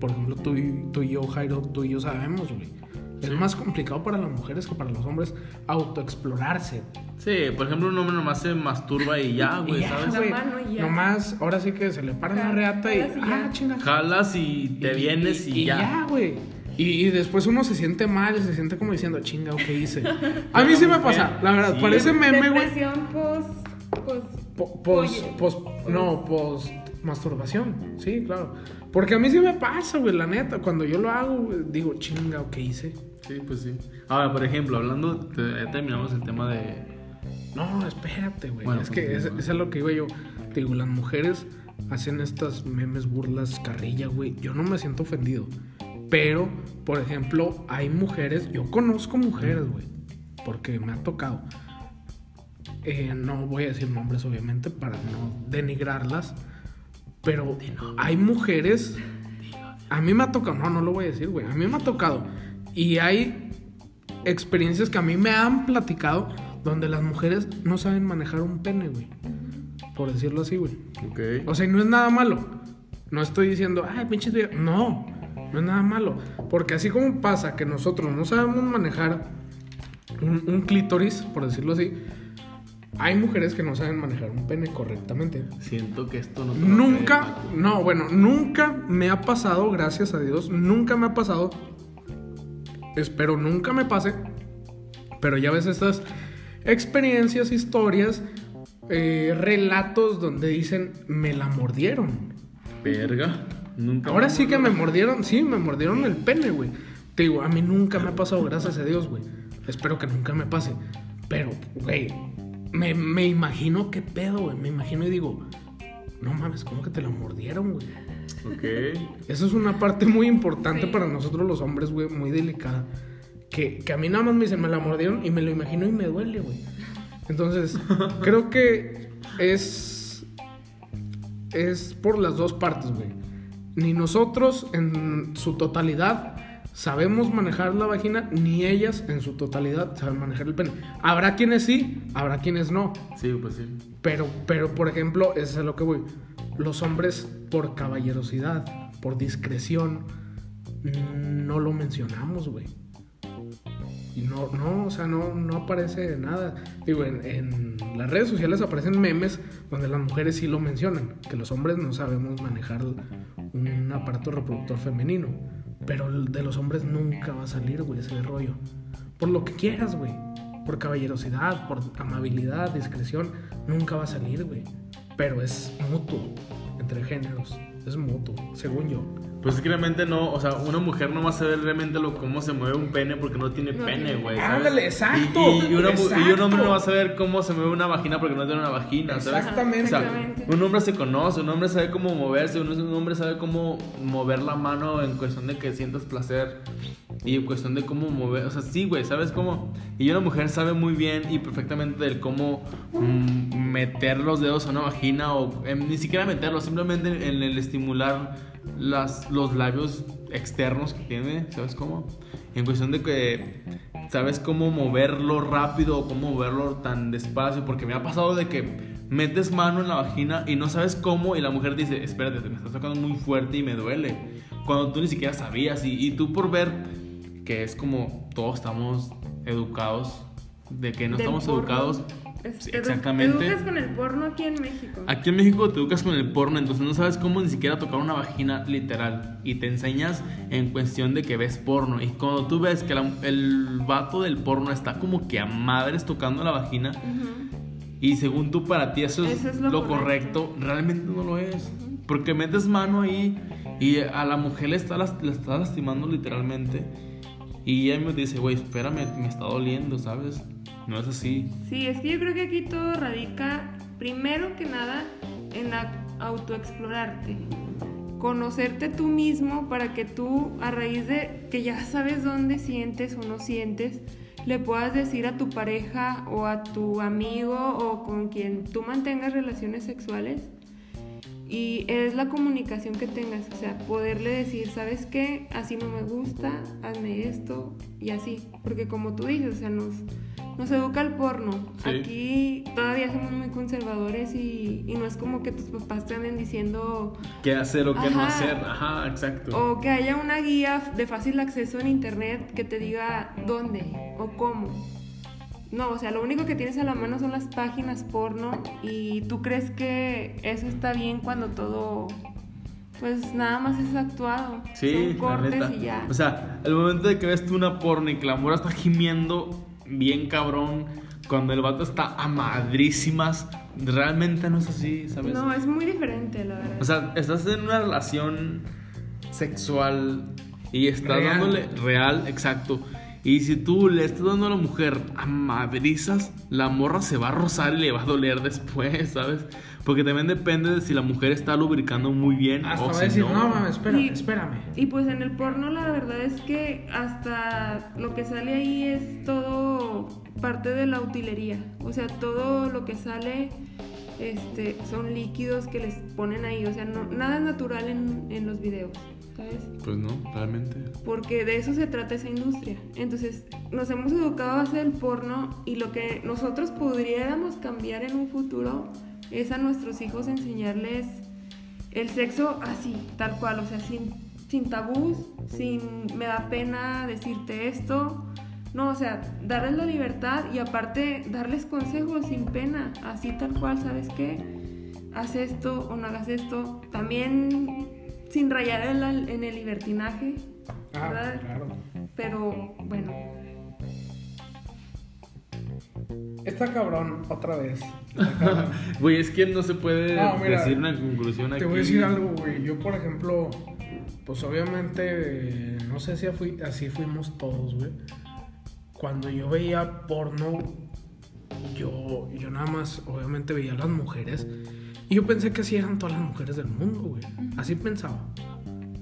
por ejemplo, tú y, tú y yo, Jairo, tú y yo sabemos, güey. Es más complicado para las mujeres que para los hombres autoexplorarse. Sí, por ejemplo, un hombre nomás se masturba y ya, Y güey, ya, ¿sabes? La güey. mano y ya. Nomás, ahora sí que se le para la reata y. y ya. Ah, chinga. Jalas y te vienes y, ya. güey. Y, y después uno se siente mal, se siente como diciendo, chinga, ¿qué hice? A mí sí me pasa, la verdad, Sí. parece meme, güey. Depresión post. post Po- Pos, pollo. pos, no, pos masturbación, sí, claro. Porque a mí sí me pasa, güey, la neta. Cuando yo lo hago, digo, chinga, ¿qué hice? Sí, pues sí. Ahora, por ejemplo, hablando, te- ya terminamos el tema de... No, espérate, güey. Bueno, es que continúa. es, lo que iba yo. Te digo, las mujeres hacen estas memes, burlas, carrilla, güey. Yo no me siento ofendido. Pero, por ejemplo, hay mujeres, yo conozco mujeres, güey. Porque me ha tocado. Eh, no voy a decir nombres, obviamente, para no denigrarlas. Pero hay mujeres. A mí me ha tocado. No, no lo voy a decir, güey. A mí me ha tocado. Y hay experiencias que a mí me han platicado donde las mujeres no saben manejar un pene, güey. Por decirlo así, güey. Ok. O sea, y no es nada malo. No estoy diciendo, ay, pinches viejas". No, no es nada malo. Porque así como pasa que nosotros no sabemos manejar un, un clítoris, por decirlo así, hay mujeres que no saben manejar un pene correctamente. Siento que esto no Nunca, no, bueno, nunca me ha pasado, gracias a Dios, nunca me ha pasado. Espero nunca me pase. Pero ya ves estas experiencias, historias, eh, relatos donde dicen, me la mordieron. Verga. Nunca Ahora sí que me mordieron, sí, me mordieron el pene, güey. Te digo, a mí nunca me ha pasado, gracias a Dios, güey. Espero que nunca me pase. Pero, güey, me, me imagino qué pedo, güey. Me imagino y digo, no mames, ¿cómo que te la mordieron, güey? Ok. Eso es una parte muy importante Sí. para nosotros los hombres, güey, muy delicada. Que, que a mí nada más me dicen, me la mordieron y me lo imagino y me duele, güey. Entonces, creo que es. Es por las dos partes, güey. Ni nosotros en su totalidad sabemos manejar la vagina, ni ellas en su totalidad saben manejar el pene. Habrá quienes sí, habrá quienes no. Sí, pues sí. Pero, pero, por ejemplo, eso es a lo que voy. Los hombres, por caballerosidad, por discreción, no lo mencionamos, güey. Y no, no, o sea, no, no aparece nada. Digo, en, en las redes sociales aparecen memes donde las mujeres sí lo mencionan, que los hombres no sabemos manejar un aparato reproductor femenino. Pero de los hombres nunca va a salir, güey, ese rollo. Por lo que quieras, güey. Por caballerosidad, por amabilidad, discreción, nunca va a salir, güey. Pero es mutuo entre géneros. Es mutuo, según yo. Pues es que realmente no, o sea, una mujer no va a saber realmente lo, cómo se mueve un pene porque no tiene No pene, güey. Ándale, exacto, Y, y una mu- y un hombre no va a saber cómo se mueve una vagina porque no tiene una vagina, ¿sabes? Exactamente. O sea, Exactamente. un hombre se conoce, un hombre sabe cómo moverse, un, un hombre sabe cómo mover la mano en cuestión de que sientas placer y en cuestión de cómo mover, o sea, sí, güey, ¿sabes cómo? Y una mujer sabe muy bien y perfectamente del cómo mm, meter los dedos a una vagina o em, ni siquiera meterlos, simplemente en el estimular las, los labios externos que tiene, ¿sabes cómo? En cuestión de que sabes cómo moverlo rápido o cómo moverlo tan despacio, porque me ha pasado de que metes mano en la vagina y no sabes cómo y la mujer dice, espérate, me estás tocando muy fuerte y me duele, cuando tú ni siquiera sabías y, y tú por ver que es como todos estamos educados, de que no Del estamos porno. educados, Sí, exactamente. Te educas con el porno aquí en México. Aquí en México te educas con el porno, entonces no sabes cómo ni siquiera tocar una vagina literal. Y te enseñas en cuestión de que ves porno. Y cuando tú ves que la- el vato del porno está como que a madres tocando la vagina, y según tú para ti eso es, Eso es lo, lo correcto, correcto. realmente no lo es. Porque metes mano ahí y a la mujer le está, le está lastimando literalmente. Y ella me dice, güey, espérame, me está doliendo, ¿sabes? No es así. Sí, es que yo creo que aquí todo radica, primero que nada, en autoexplorarte. Conocerte tú mismo para que tú, a raíz de que ya sabes dónde sientes o no sientes, le puedas decir a tu pareja o a tu amigo o con quien tú mantengas relaciones sexuales. Y es la comunicación que tengas, o sea, poderle decir, ¿sabes qué? Así no me gusta, hazme esto y así. Porque como tú dices, o sea, nos, nos educa el porno. Sí. Aquí todavía somos muy conservadores y, y no es como que tus papás te anden diciendo ¿Qué hacer o qué no hacer? Ajá, exacto. o que haya una guía de fácil acceso en internet que te diga dónde o cómo. No, o sea, lo único que tienes a la mano son las páginas porno y tú crees que eso está bien cuando todo pues nada más es actuado. Sí, Son la cortes neta. y ya. O sea, el momento de que ves tú una porno y que la morra está gimiendo bien cabrón, cuando el vato está a madrísimas, realmente no es así, ¿sabes? no, es muy diferente, la verdad. O sea, estás en una relación sexual y estás Real. dándole real, exacto. Y si tú le estás dando a la mujer a madrizas, la morra se va a rozar y le va a doler después, ¿sabes? Porque también depende de si la mujer está lubricando muy bien Hasta o va a si decir, no. no, mames, espérame, Y- espérame. Y pues en el porno la verdad es que hasta lo que sale ahí es todo parte de la utilería. O sea, todo lo que sale este, son líquidos que les ponen ahí. O sea, no, nada es natural en, en los videos, ¿sabes? Pues no, realmente. Porque de eso se trata esa industria. Entonces, nos hemos educado a base del porno y lo que nosotros podríamos cambiar en un futuro es a nuestros hijos enseñarles el sexo así, tal cual, o sea, sin, sin tabús, sin me da pena decirte esto. No, o sea, darles la libertad y aparte darles consejos sin pena, así tal cual, ¿sabes qué? Haz esto o no hagas esto. También sin rayar en, la- en el libertinaje, Ah, ¿verdad? claro. Pero bueno, Está cabrón, otra vez. Güey, es que no se puede No, mira, decir una conclusión aquí. Te voy a decir algo, güey. Yo, por ejemplo, pues obviamente, no sé si fui- así fuimos todos, güey. Cuando yo veía porno, yo, yo nada más, obviamente, veía a las mujeres. Y yo pensé que así eran todas las mujeres del mundo, güey. Así pensaba.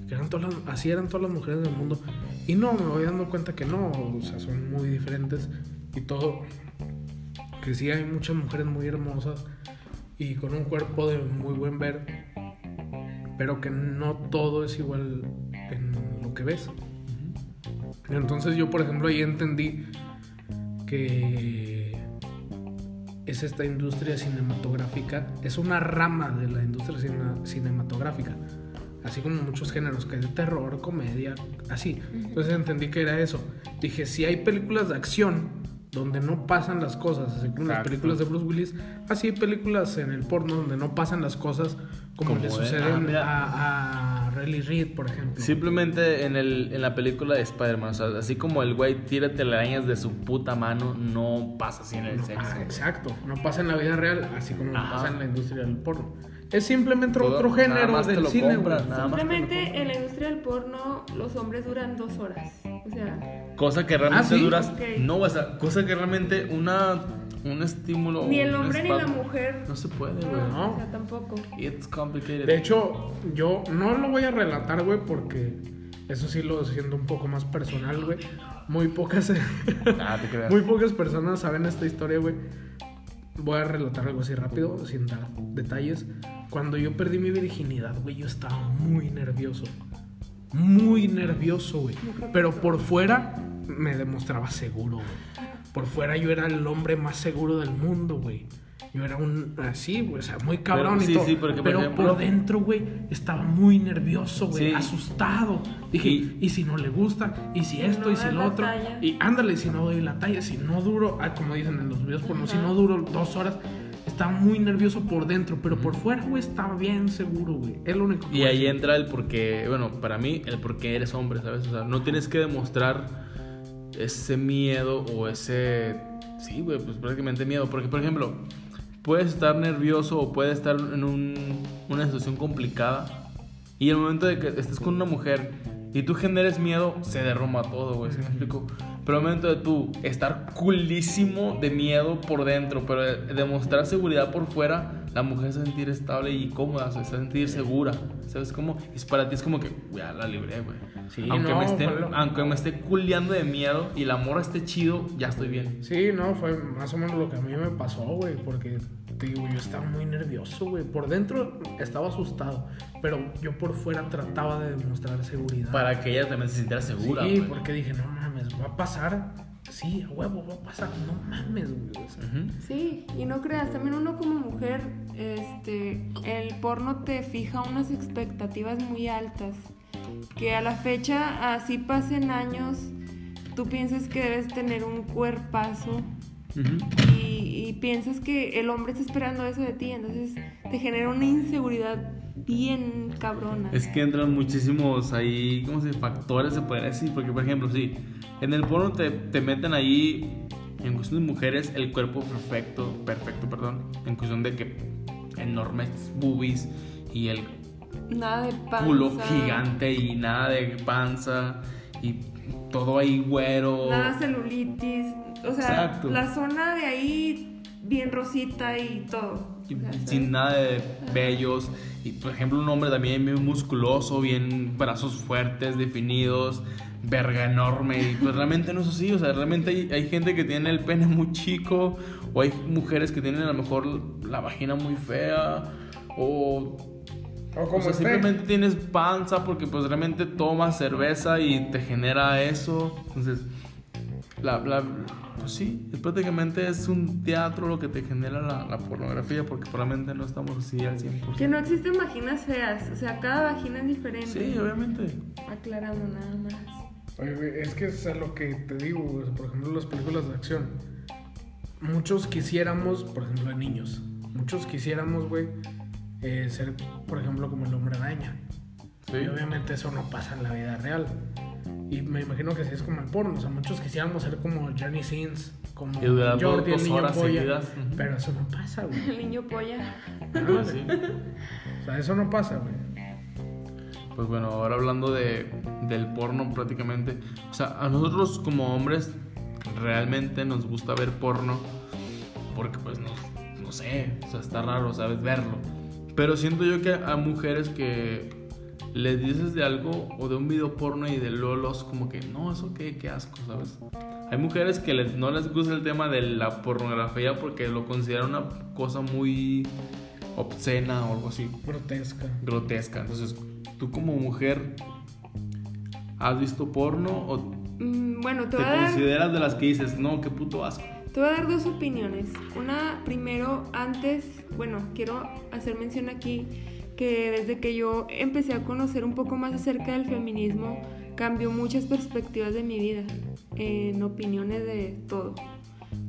Que eran todas las- así eran todas las mujeres del mundo. Y no, me voy dando cuenta que no. O sea, son muy diferentes. Y todo. Que sí hay muchas mujeres muy hermosas. Y con un cuerpo de muy buen ver pero que no todo es igual en lo que ves. Entonces yo, por ejemplo, ahí entendí que es esta industria cinematográfica, es una rama de la industria cine- cinematográfica, así como muchos géneros, que es de terror, comedia, así. Entonces entendí que era eso. Dije, si hay películas de acción donde no pasan las cosas, así como las películas de Bruce Willis, así hay películas en el porno donde no pasan las cosas como, Como le de- suceden ah, a, a Riley Reid, por ejemplo. Simplemente en, el, en la película de Spider-Man, o sea, así como el güey tira telarañas de su puta mano, no pasa así en el No, sexo. ah, exacto, no pasa en la vida real, así como no pasa en la industria del porno. Es simplemente Todo- otro nada género del lo cine, compras, güey. nada más te lo simplemente en la industria del porno los hombres duran dos horas. O sea, Cosa que realmente Ah, ¿sí? duras. Ok. No, o sea, cosa que realmente una, un estímulo. ni el hombre ni la mujer. No se puede, No, güey. no. o sea, tampoco. It's complicated. De hecho, yo no lo voy a relatar, güey, porque eso sí lo siento un poco más personal, güey. Muy pocas, Ah, te creas. muy pocas personas saben esta historia, güey. Voy a relatar algo así rápido, sin dar detalles. Cuando yo perdí mi virginidad, güey, yo estaba muy nervioso. Muy nervioso, güey. Pero por fuera me demostraba seguro, güey. Por fuera yo era el hombre más seguro del mundo, güey. Yo era un así, güey, o sea, muy cabrón Pero, y sí, todo. sí, porque, por pero ejemplo- por dentro, güey, estaba muy nervioso, güey, Sí. asustado. Dije, Y- ¿y si no le gusta? ¿Y si esto? no ¿Y si lo otro? talla. Y ándale, si no doy la talla, si no duro, ah, como dicen en los videos porno, si no duro dos horas, estaba muy nervioso por dentro, pero por fuera, güey, estaba bien seguro, güey. Es lo único que Y ahí entra el porqué, bueno, para mí, el por qué eres hombre, ¿sabes? O sea, no tienes que demostrar ese miedo o ese. Sí, güey, pues prácticamente miedo. Porque, por ejemplo, puedes estar nervioso o puedes estar en un- una situación complicada. Y el momento de que estés con una mujer y tú generes miedo, se derrumba todo, güey. ¿Sí me explico? Pero el momento de tú estar culísimo de miedo por dentro, pero de- demostrar seguridad por fuera, la mujer se sentir estable y cómoda, se sentir segura. ¿Sabes cómo? Y para ti es como que, ya la libré, güey. Sí, aunque, no, me esté, lo- aunque me esté culeando de miedo y la morra esté chido, ya estoy bien. Sí, no, fue más o menos lo que a mí me pasó, güey, porque te digo, yo estaba muy nervioso, güey. Por dentro estaba asustado, pero yo por fuera trataba de demostrar seguridad. Para que ella también se sintiera segura, Sí, porque dije, no mames, va a pasar. Sí, a huevo, va a pasar. No mames, güey. o sea, Ujú. Sí, y no creas, también uno como mujer, este, el porno te fija unas expectativas muy altas. Que a la fecha, así pasen años, tú piensas que debes tener un cuerpazo Y, y piensas que el hombre está esperando eso de ti, entonces te genera una inseguridad bien cabrona. Es que entran muchísimos ahí, ¿cómo se? Factores, se podría decir. Porque, por ejemplo, sí, en el porno te, te meten ahí, en cuestión de mujeres, el cuerpo perfecto, perfecto, perdón. En cuestión de que enormes boobies y el Nada de panza. culo gigante y nada de panza y todo ahí güero. Nada celulitis. O sea, Exacto. la zona de ahí bien rosita y todo. y O sea, sin ¿sabes? nada de vellos. Y por ejemplo, un hombre también bien musculoso, bien brazos fuertes, definidos, verga enorme. Y pues realmente no es así. O sea, realmente hay, hay gente que tiene el pene muy chico. O hay mujeres que tienen a lo mejor la vagina muy fea. O O O como sea, simplemente tienes panza porque pues realmente tomas cerveza y te genera eso. Entonces, la, la- pues sí, es prácticamente es un teatro lo que te genera la, la pornografía porque probablemente no estamos así al 100%. Que no existen vaginas feas. O sea, cada vagina es diferente. Sí, obviamente. Aclarando nada más. Oye, güey, es que es a lo que te digo, güey, por ejemplo, las películas de acción. Muchos quisiéramos, por ejemplo, de niños, muchos quisiéramos, güey, eh, ser, por ejemplo, como el hombre araña. Sí. Y obviamente eso no pasa en la vida real. Y me imagino que así es como el porno. O sea, muchos quisiéramos ser como Johnny Sins, como Y durar dos- Jordi, el niño horas polla. seguidas. Pero eso no pasa, güey. El niño polla. Ándale. Sí. O sea, eso no pasa, güey. Pues bueno, ahora hablando de, del porno prácticamente. O sea, a nosotros como hombres realmente nos gusta ver porno porque pues no, no sé, o sea, está raro, ¿sabes? Verlo. Pero siento yo que a mujeres que les dices de algo o de un video porno y de lolos como que no, eso qué, qué asco, ¿sabes? Hay mujeres que les- no les gusta el tema de la pornografía porque lo consideran una cosa muy obscena o algo así Grotesca. grotesca. Entonces, tú como mujer, ¿has visto porno o Mm, bueno, te te voy, a dar, consideras de las que dices, no, qué puto asco? te voy a dar dos opiniones. Una, primero, antes, bueno, quiero hacer mención aquí que desde que yo empecé a conocer un poco más acerca del feminismo, cambió muchas perspectivas de mi vida, en opiniones de todo.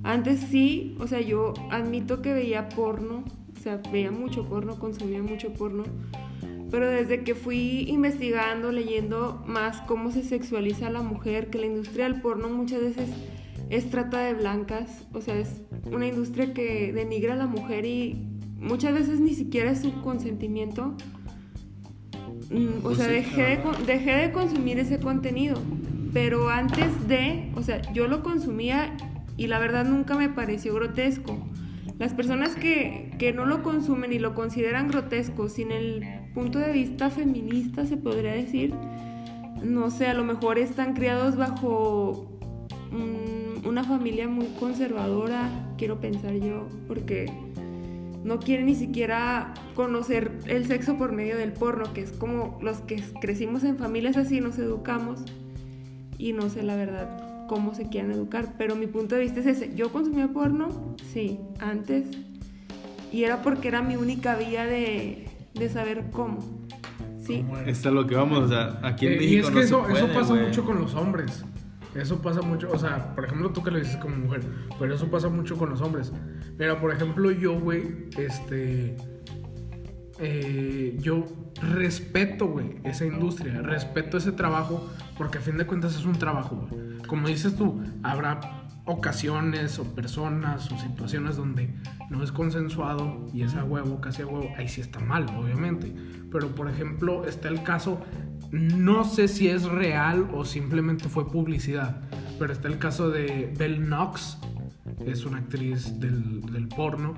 Antes sí, o sea, yo admito que veía porno, o sea, veía mucho porno, consumía mucho porno, pero desde que fui investigando, leyendo más cómo se sexualiza a la mujer, que la industria del porno muchas veces es trata de blancas, o sea, es una industria que denigra a la mujer y muchas veces ni siquiera es su consentimiento. Mm, o Pues sea, dejé, de, dejé de consumir ese contenido, pero antes de, o sea, yo lo consumía y la verdad nunca me pareció grotesco. Las personas que, que no lo consumen y lo consideran grotesco sin el punto de vista feminista, se podría decir, no sé, a lo mejor están criados bajo una familia muy conservadora, quiero pensar yo, porque no quieren ni siquiera conocer el sexo por medio del porno, que es como los que crecimos en familias así, nos educamos y no sé la verdad cómo se quieren educar, pero mi punto de vista es ese. Yo consumía porno, sí, antes, y era porque era mi única vía de, de saber cómo, sí. Esto es lo que vamos, o sea, aquí en Eh, México y es que no eso, pasa mucho con los hombres. Eso pasa mucho, o sea, por ejemplo, tú que lo dices como mujer, pero eso pasa mucho con los hombres. Mira, por ejemplo, yo, güey, este. eh, yo respeto, güey, esa industria, respeto ese trabajo, porque a fin de cuentas es un trabajo, güey. Como dices tú, habrá ocasiones o personas o situaciones donde no es consensuado y es a huevo, casi a huevo, ahí sí está mal, obviamente. Pero por ejemplo, está el caso, no sé si es real o simplemente fue publicidad, pero está el caso de Belle Knox, es una actriz del, del porno,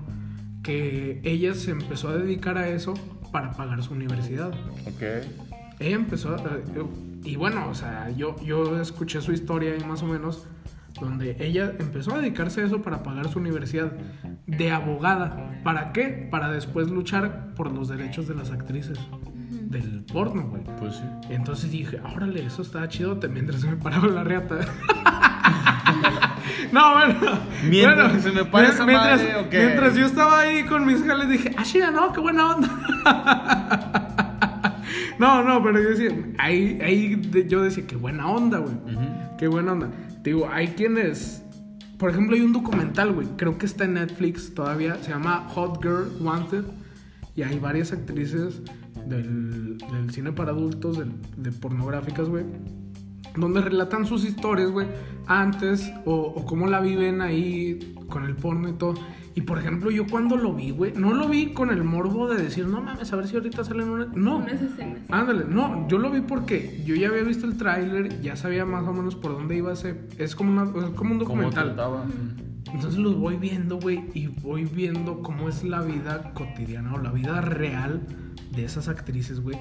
que ella se empezó a dedicar a eso para pagar su universidad. Ok. Ella empezó, a- y bueno, o sea, yo, yo escuché su historia ahí más o menos, donde ella empezó a dedicarse a eso para pagar su universidad de abogada. ¿Para qué? Para después luchar por los derechos de las actrices del porno, güey. Pues sí. Entonces dije, órale, eso está chido mientras se me paraba la reata. no, bueno. Mientras bueno, se me para esa mientras, madre, mientras yo estaba ahí con mis jales dije, ah, chida, no, qué buena onda. no, no, pero yo decía, ahí, ahí yo decía, qué buena onda, güey. Qué buena onda. Te digo, hay quienes. Por ejemplo, hay un documental, güey. Creo que está en Netflix todavía. Se llama Hot Girl Wanted. Y hay varias actrices del, del cine para adultos, del- de pornográficas, güey, donde relatan sus historias, güey, antes o, o cómo la viven ahí con el porno y todo. Y por ejemplo, yo cuando lo vi, güey, no lo vi con el morbo de decir, no mames, a ver si ahorita salen una. No. Unas escenas. Ándale, no, yo lo vi porque yo ya había visto el tráiler, ya sabía más o menos por dónde iba ese. Es como, una, es como un ¿Cómo documental. Entonces los voy viendo, güey, y voy viendo cómo es la vida cotidiana o la vida real de esas actrices, güey.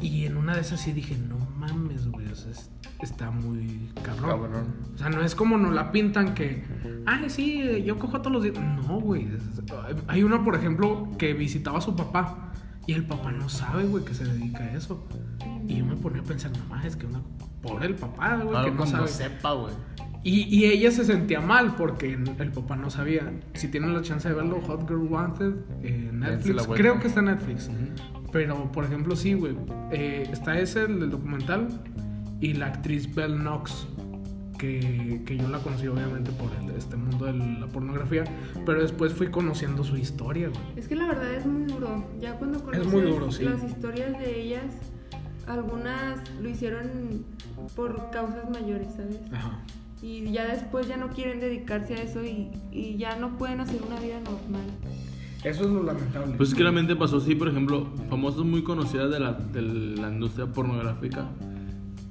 Y en una de esas sí dije, no mames, güey, o sea, es- está muy cabrón. Cabrón. O sea, no es como nos la pintan que, ay, sí, eh, yo cojo todos los días. No, güey. Hay una, por ejemplo, que visitaba a su papá y el papá no sabe, güey, que se dedica a eso. Y yo me ponía a pensar, no más, es que una pobre el papá, güey, que no sabe. sepa, güey. Y, y ella se sentía mal porque el papá no sabía. Si tienen la chance de verlo, Hot Girl Wanted, eh, Netflix, creo que está en Netflix. Pero, por ejemplo, sí, güey. eh, está ese, el del documental, y la actriz Belle Knox, que, que yo la conocí obviamente por el- este mundo de la pornografía, pero después fui conociendo su historia, güey. Es que la verdad es muy duro. Ya cuando conoces muy duro, sí. las historias de ellas, algunas lo hicieron por causas mayores, ¿sabes? Ajá. Y ya después ya no quieren dedicarse a eso y, y ya no pueden hacer una vida normal. Eso es lo lamentable. Pues es que realmente pasó así, por ejemplo, famosas muy conocidas de la, de la industria pornográfica.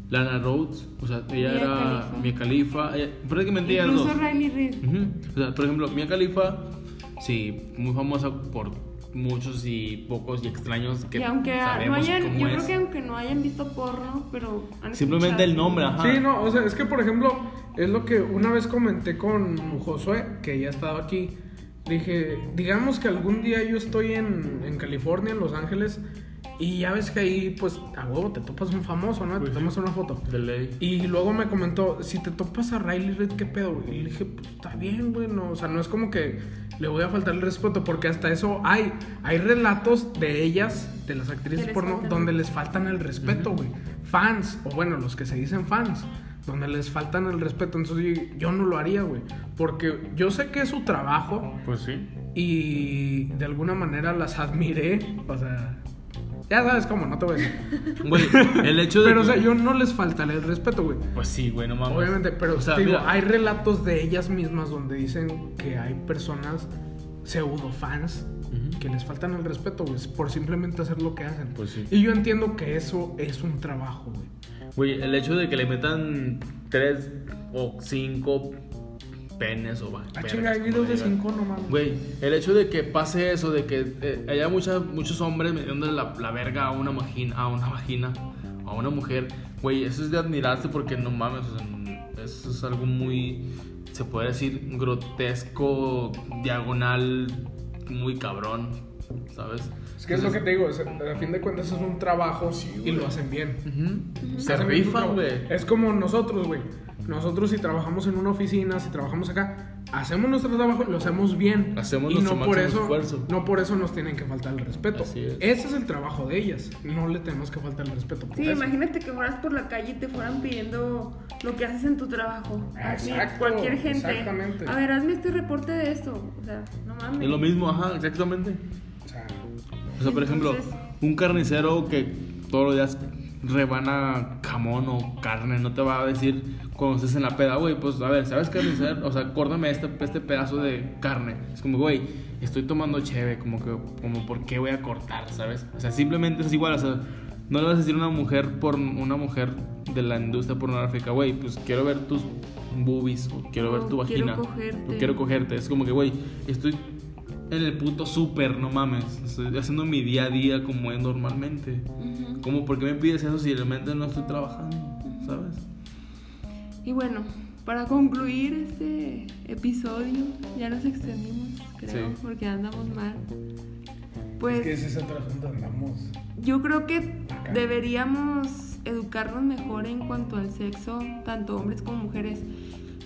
Lana Rhodes, o sea, ella Mia era Khalifa. Mia Khalifa, ella- prácticamente ellas Incluso. Riley Reid. Ujú. O sea, por ejemplo, Mia Khalifa, sí, muy famosa por muchos y pocos y extraños que y aunque no sabemos hayan, cómo yo es. creo que aunque no hayan visto porno, pero han Simplemente escuchado. el nombre, ajá. Sí, no, o sea, es que por ejemplo, es lo que una vez comenté con Josué, que ya estaba aquí. Dije, digamos que algún día yo estoy en, en California, en Los Ángeles, y ya ves que ahí, pues, a huevo, te topas un famoso, ¿no? Pues te sí. tomas una foto. De ley. Y luego me comentó, si te topas a Riley Reid, ¿qué pedo? güey? Y le dije, pues está bien, güey, no, o sea, no es como que le voy a faltar el respeto, porque hasta eso hay, hay relatos de ellas, de las actrices porno, faltan. donde les faltan el respeto, güey. Fans, o bueno, los que se dicen fans, donde les faltan el respeto, entonces yo, yo no lo haría, güey, porque yo sé que es su trabajo Pues sí. y de alguna manera las admiré, o sea... Ya sabes cómo, no te voy a decir. Güey, el hecho de. Pero, o sea, yo no les faltaré el respeto, güey. Pues sí, güey, no mames. Obviamente, pero O sea, te digo, mira, hay relatos de ellas mismas donde dicen que hay personas pseudo fans que les faltan el respeto, güey, por simplemente hacer lo que hacen. Pues sí. Y yo entiendo que eso es un trabajo, güey. Güey, el hecho de que le metan tres o cinco penes o va. Ah, chinga, hay videos de cinco nomás. Güey, el hecho de que pase eso, de que eh, haya mucha- muchos hombres metiéndole la, la verga a una, vagina, a una vagina, a una mujer, güey, eso es de admirarse porque no mames, o sea, n- eso es algo muy, se puede decir, grotesco, diagonal, muy cabrón, ¿sabes? Es que es lo que te digo, es- a fin de cuentas es un trabajo y lo hacen bien. Se Hacen bien su rifan, güey. Es como nosotros, güey. Nosotros si trabajamos en una oficina, si trabajamos acá, hacemos nuestro trabajo y lo hacemos bien. Hacemos y nuestro no por eso, esfuerzo. no por eso nos tienen que faltar el respeto. Así es. Ese es el trabajo de ellas. No le tenemos que faltar el respeto. por Sí, eso. imagínate que fueras por la calle y te fueran pidiendo lo que haces en tu trabajo. Exacto, cualquier gente. exactamente. A ver, hazme este reporte de esto. O sea, no mames. Es lo mismo, ajá, exactamente. O sea, por ejemplo, un carnicero que todos los días rebana jamón o carne, no te va a decir cuando estés en la peda, güey, pues a ver, ¿sabes carnicero? O sea, córdame este, este pedazo de carne. Es como, güey, estoy tomando cheve, como que, como, ¿por qué voy a cortar, sabes? O sea, simplemente es igual, o sea, no le vas a decir a una mujer por una mujer de la industria pornográfica, güey, pues quiero ver tus boobies o quiero ver tu quiero vagina cogerte. o quiero cogerte. Es como que, güey, estoy en el puto súper, no mames. Estoy haciendo mi día a día como es normalmente. ¿Cómo, por qué me pides eso si realmente no estoy trabajando? ¿Sabes? Y bueno, para concluir este episodio, ya nos extendimos, creo, Sí. porque andamos mal. Pues es que ese es otro asunto, andamos. yo creo que deberíamos educarnos mejor en cuanto al sexo, tanto hombres como mujeres.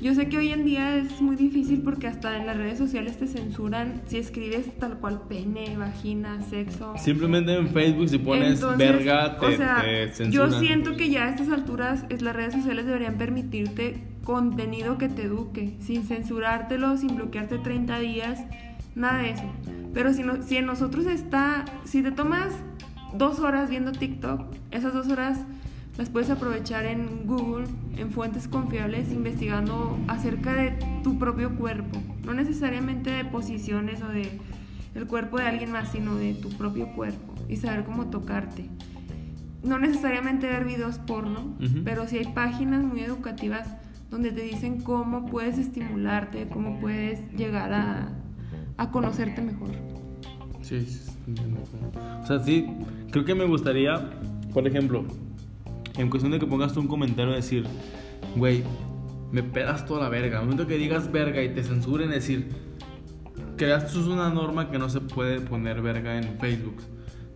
Yo sé que hoy en día es muy difícil porque hasta en las redes sociales te censuran si escribes tal cual pene, vagina, sexo. Simplemente en Facebook si pones Entonces, verga te, o sea, te yo censuran. siento que ya a estas alturas es, las redes sociales deberían permitirte contenido que te eduque, sin censurártelo, sin bloquearte 30 días nada de eso. Pero si, no, si en nosotros está, si te tomas dos horas viendo TikTok, esas dos horas las puedes aprovechar en Google, en fuentes confiables, investigando acerca de tu propio cuerpo. No necesariamente de posiciones o de el cuerpo de alguien más, sino de tu propio cuerpo y saber cómo tocarte. No necesariamente ver videos porno, pero sí hay páginas muy educativas donde te dicen cómo puedes estimularte, cómo puedes llegar a, a conocerte mejor. Sí, sí, o sea, sí, creo que me gustaría, por ejemplo, en cuestión de que pongas tú un comentario, decir, güey, me pedas toda la verga. Al momento que digas verga y te censuren, decir, creas tú una norma que no se puede poner verga en Facebook.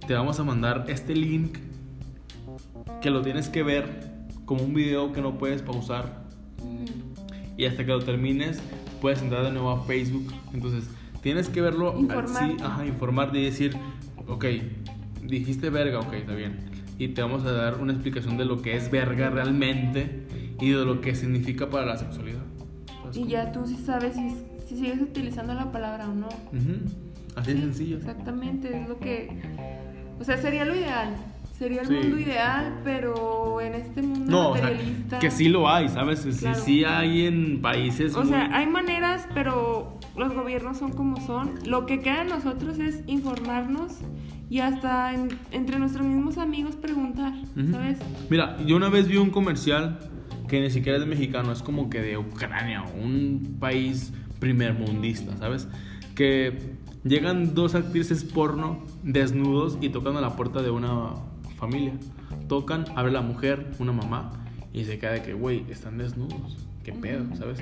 Te vamos a mandar este link que lo tienes que ver como un video que no puedes pausar. Y hasta que lo termines, puedes entrar de nuevo a Facebook. Entonces, tienes que verlo informarte. ajá, informarte y decir, ok, dijiste verga, ok, está bien. Y te vamos a dar una explicación de lo que es verga realmente y de lo que significa para la sexualidad. Y ya tú sí sabes si, si sigues utilizando la palabra o no. Así de sencillo. Exactamente, es lo que... O sea, sería lo ideal. Sería el mundo ideal, pero en este mundo no, materialista... O sea, que sí lo hay, ¿sabes? Sí, sí hay en países... O sea, hay maneras, pero los gobiernos son como son. Lo que queda de nosotros es informarnos y hasta entre nuestros mismos amigos preguntar, ¿sabes? Mira, yo una vez vi un comercial que ni siquiera es de mexicano, es como que de Ucrania, un país primermundista, ¿sabes? Que llegan dos actrices porno desnudos y tocan a la puerta de una familia. Tocan, abre la mujer, una mamá, y se queda de que, güey, están desnudos. ¿Qué pedo, sabes?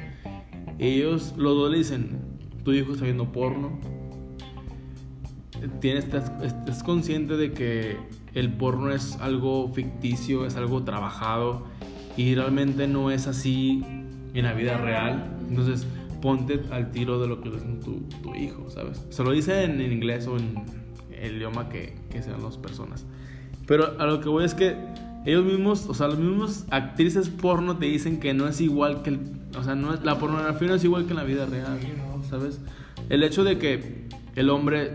Ellos, los dos le dicen, tu hijo está viendo porno. Tienes, estás, estás consciente de que el porno es algo ficticio, es algo trabajado y realmente no es así en la vida real. Entonces, ponte al tiro de lo que dicen tu, tu hijo, ¿sabes? Se lo dice en, inglés o en el idioma que, que sean las personas. Pero a lo que voy es que ellos mismos, o sea, los mismos actrices porno te dicen que no es igual que el, o sea, no es, la pornografía no es igual que en la vida real, ¿sabes? El hecho de que el hombre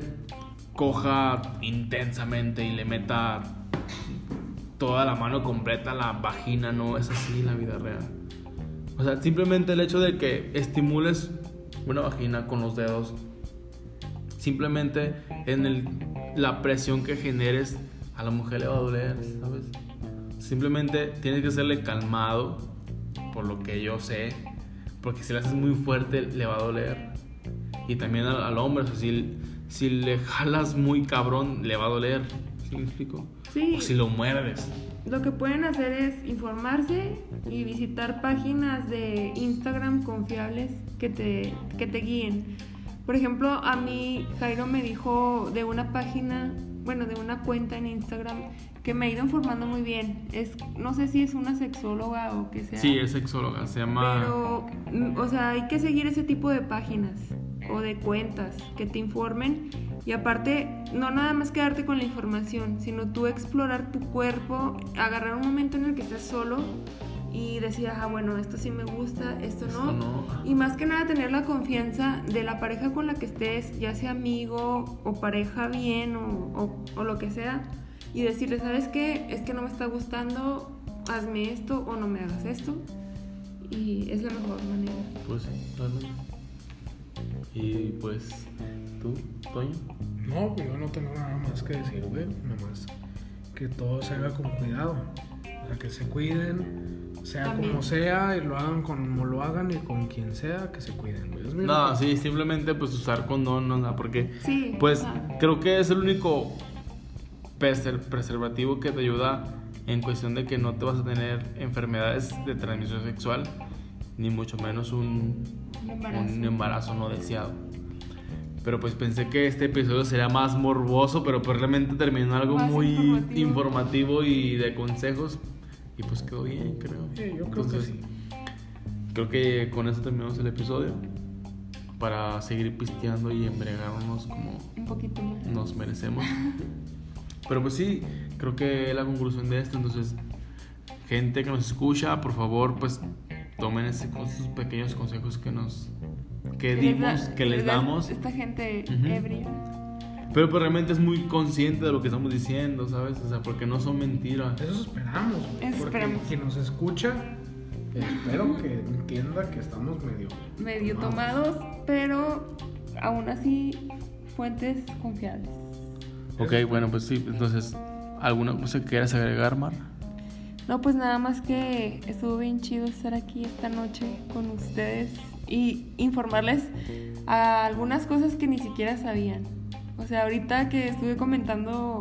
coja intensamente y le meta toda la mano completa a la vagina no es así la vida real. O sea, simplemente el hecho de que estimules una vagina con los dedos, simplemente en el, la presión que generes a la mujer le va a doler, ¿sabes? Simplemente tienes que serle calmado, por lo que yo sé, porque si le haces muy fuerte le va a doler. Y también al, hombre, o sea, si, le jalas muy cabrón le va a doler, ¿sí me explico? Sí. O si lo muerdes. Lo que pueden hacer es informarse y visitar páginas de Instagram confiables que te, que te guíen. Por ejemplo, a mí Jairo me dijo de una página bueno, de una cuenta en Instagram que me ha ido informando muy bien. Es, no sé si es una sexóloga o que sea. Sí, es sexóloga, se llama... Pero, o sea, hay que seguir ese tipo de páginas o de cuentas que te informen y aparte, no nada más quedarte con la información, sino tú explorar tu cuerpo, agarrar un momento en el que estés solo y decir, ah, bueno, esto sí me gusta, esto no. Y más que nada tener la confianza de la pareja con la que estés, ya sea amigo o pareja bien o, o, lo que sea, y decirle, ¿sabes qué? Es que no me está gustando, hazme esto o no me hagas esto. Y es la mejor manera. Pues sí, realmente. Y pues, ¿tú, Toño? No, pues yo no tengo nada más que decir, güey. Nada más que todo se haga con cuidado. O sea, que se cuiden sea como sea, y lo hagan como lo hagan y con quien sea, que se cuiden. No, sí, simplemente pues usar condón, no, porque pues creo que es el único preservativo que te ayuda en cuestión de que no te vas a tener enfermedades de transmisión sexual, ni mucho menos un, un embarazo, no deseado. Pero pues pensé que este episodio sería más morboso, pero pues realmente terminó algo muy informativo y de consejos y pues quedó bien, creo. Sí, yo creo que sí. Creo que con eso terminamos el episodio. Para seguir pisteando y embriagarnos como un poquito más. nos merecemos. Pero pues sí, creo que la conclusión de esto, entonces, gente que nos escucha, por favor, pues tomen esos pequeños consejos que nos, que dimos, que les da damos. Esta gente Ujú. ebria. Pero pues realmente es muy consciente de lo que estamos diciendo, ¿sabes? O sea, porque no son mentiras. Eso esperamos, güey. Eso Porque esperamos. quien nos escucha, espero que entienda que estamos medio. Medio tomados, pero aún así fuentes confiables. Ok, bueno, pues sí, entonces, ¿alguna cosa que quieras agregar, Mar? No, pues nada más que estuvo bien chido estar aquí esta noche con ustedes y informarles a algunas cosas que ni siquiera sabían. O sea, ahorita que estuve comentando,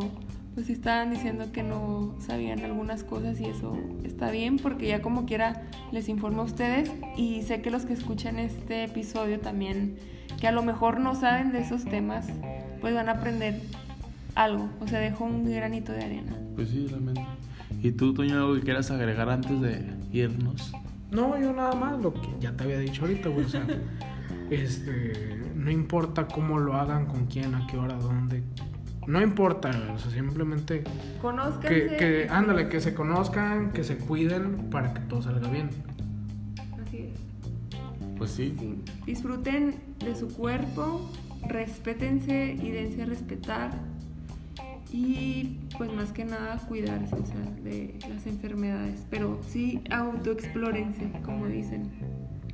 pues estaban diciendo que no sabían algunas cosas y eso está bien porque ya como quiera les informo a ustedes y sé que los que escuchan este episodio también, que a lo mejor no saben de esos temas, pues van a aprender algo. O sea, dejo un granito de arena. Pues sí. ¿Y tú, Toño, algo que quieras agregar antes de irnos? No, yo nada más, lo que ya te había dicho ahorita, güey. O sea, este. No importa cómo lo hagan, con quién, a qué hora, dónde. No importa, güey, o sea, simplemente Conozcanse. que, que ándale, que se conozcan, que se cuiden para que todo salga bien. Así es. Pues sí. Sí. Disfruten de su cuerpo, respétense y dense a respetar. Y pues más que nada cuidarse o sea, de las enfermedades. Pero sí autoexplórense, como dicen.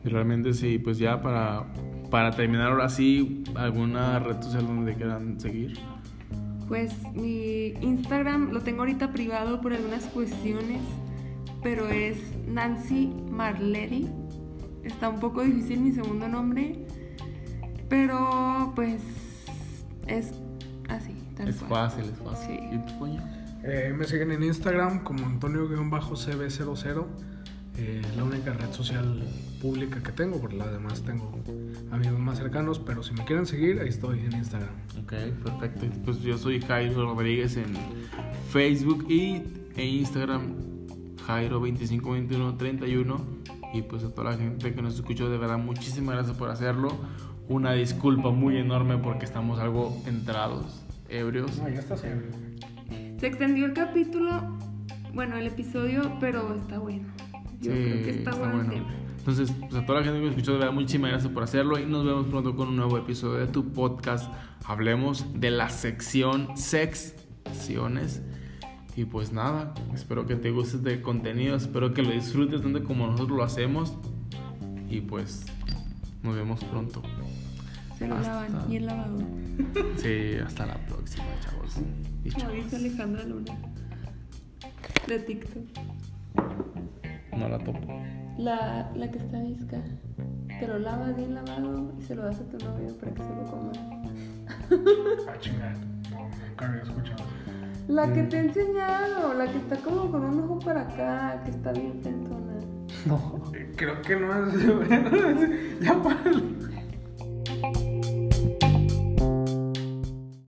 Y realmente sí, pues ya para, para terminar ahora sí, ¿alguna red social donde quieran seguir? Pues mi Instagram lo tengo ahorita privado por algunas cuestiones, pero es Nancy Marleri. Está un poco difícil mi segundo nombre, pero pues es tal Es cual. fácil, es fácil. Sí. ¿Y tú, Toño? Eh, me siguen en Instagram como Antonio-CB00. Eh, la única red social pública que tengo, por la demás tengo amigos más cercanos, pero si me quieren seguir, ahí estoy en Instagram. Ok, perfecto. Pues yo soy Jairo Rodríguez en Facebook y en Instagram Jairo252131 y pues a toda la gente que nos escuchó de verdad muchísimas gracias por hacerlo. Una disculpa muy enorme porque estamos algo entrados, ebrios. No, ya está ebrio. Se extendió el capítulo, bueno, el episodio, pero está bueno. Yo Sí, creo que está, bueno, el tema. Entonces, pues a toda la gente que nos escuchó, de verdad, muchísimas gracias por hacerlo. Y nos vemos pronto con un nuevo episodio de tu podcast. Hablemos de la sección secciones. Y pues nada, espero que te guste este contenido. Espero que lo disfrutes tanto como nosotros lo hacemos. Y pues, nos vemos pronto. Se lo Hasta- lavan y el lavador. Sí, hasta la próxima, chavos. Y Como dice Alejandra Luna. De TikTok. No la topo. La, la que está visca. Te lo lavas bien lavado y se lo das a tu novio para que se lo coma. Ah, chingada. No, nunca había escuchado. La que te he enseñado, la que está como con un ojo para acá, que está bien tentona. No. Eh, Creo que no es. ya para. thank you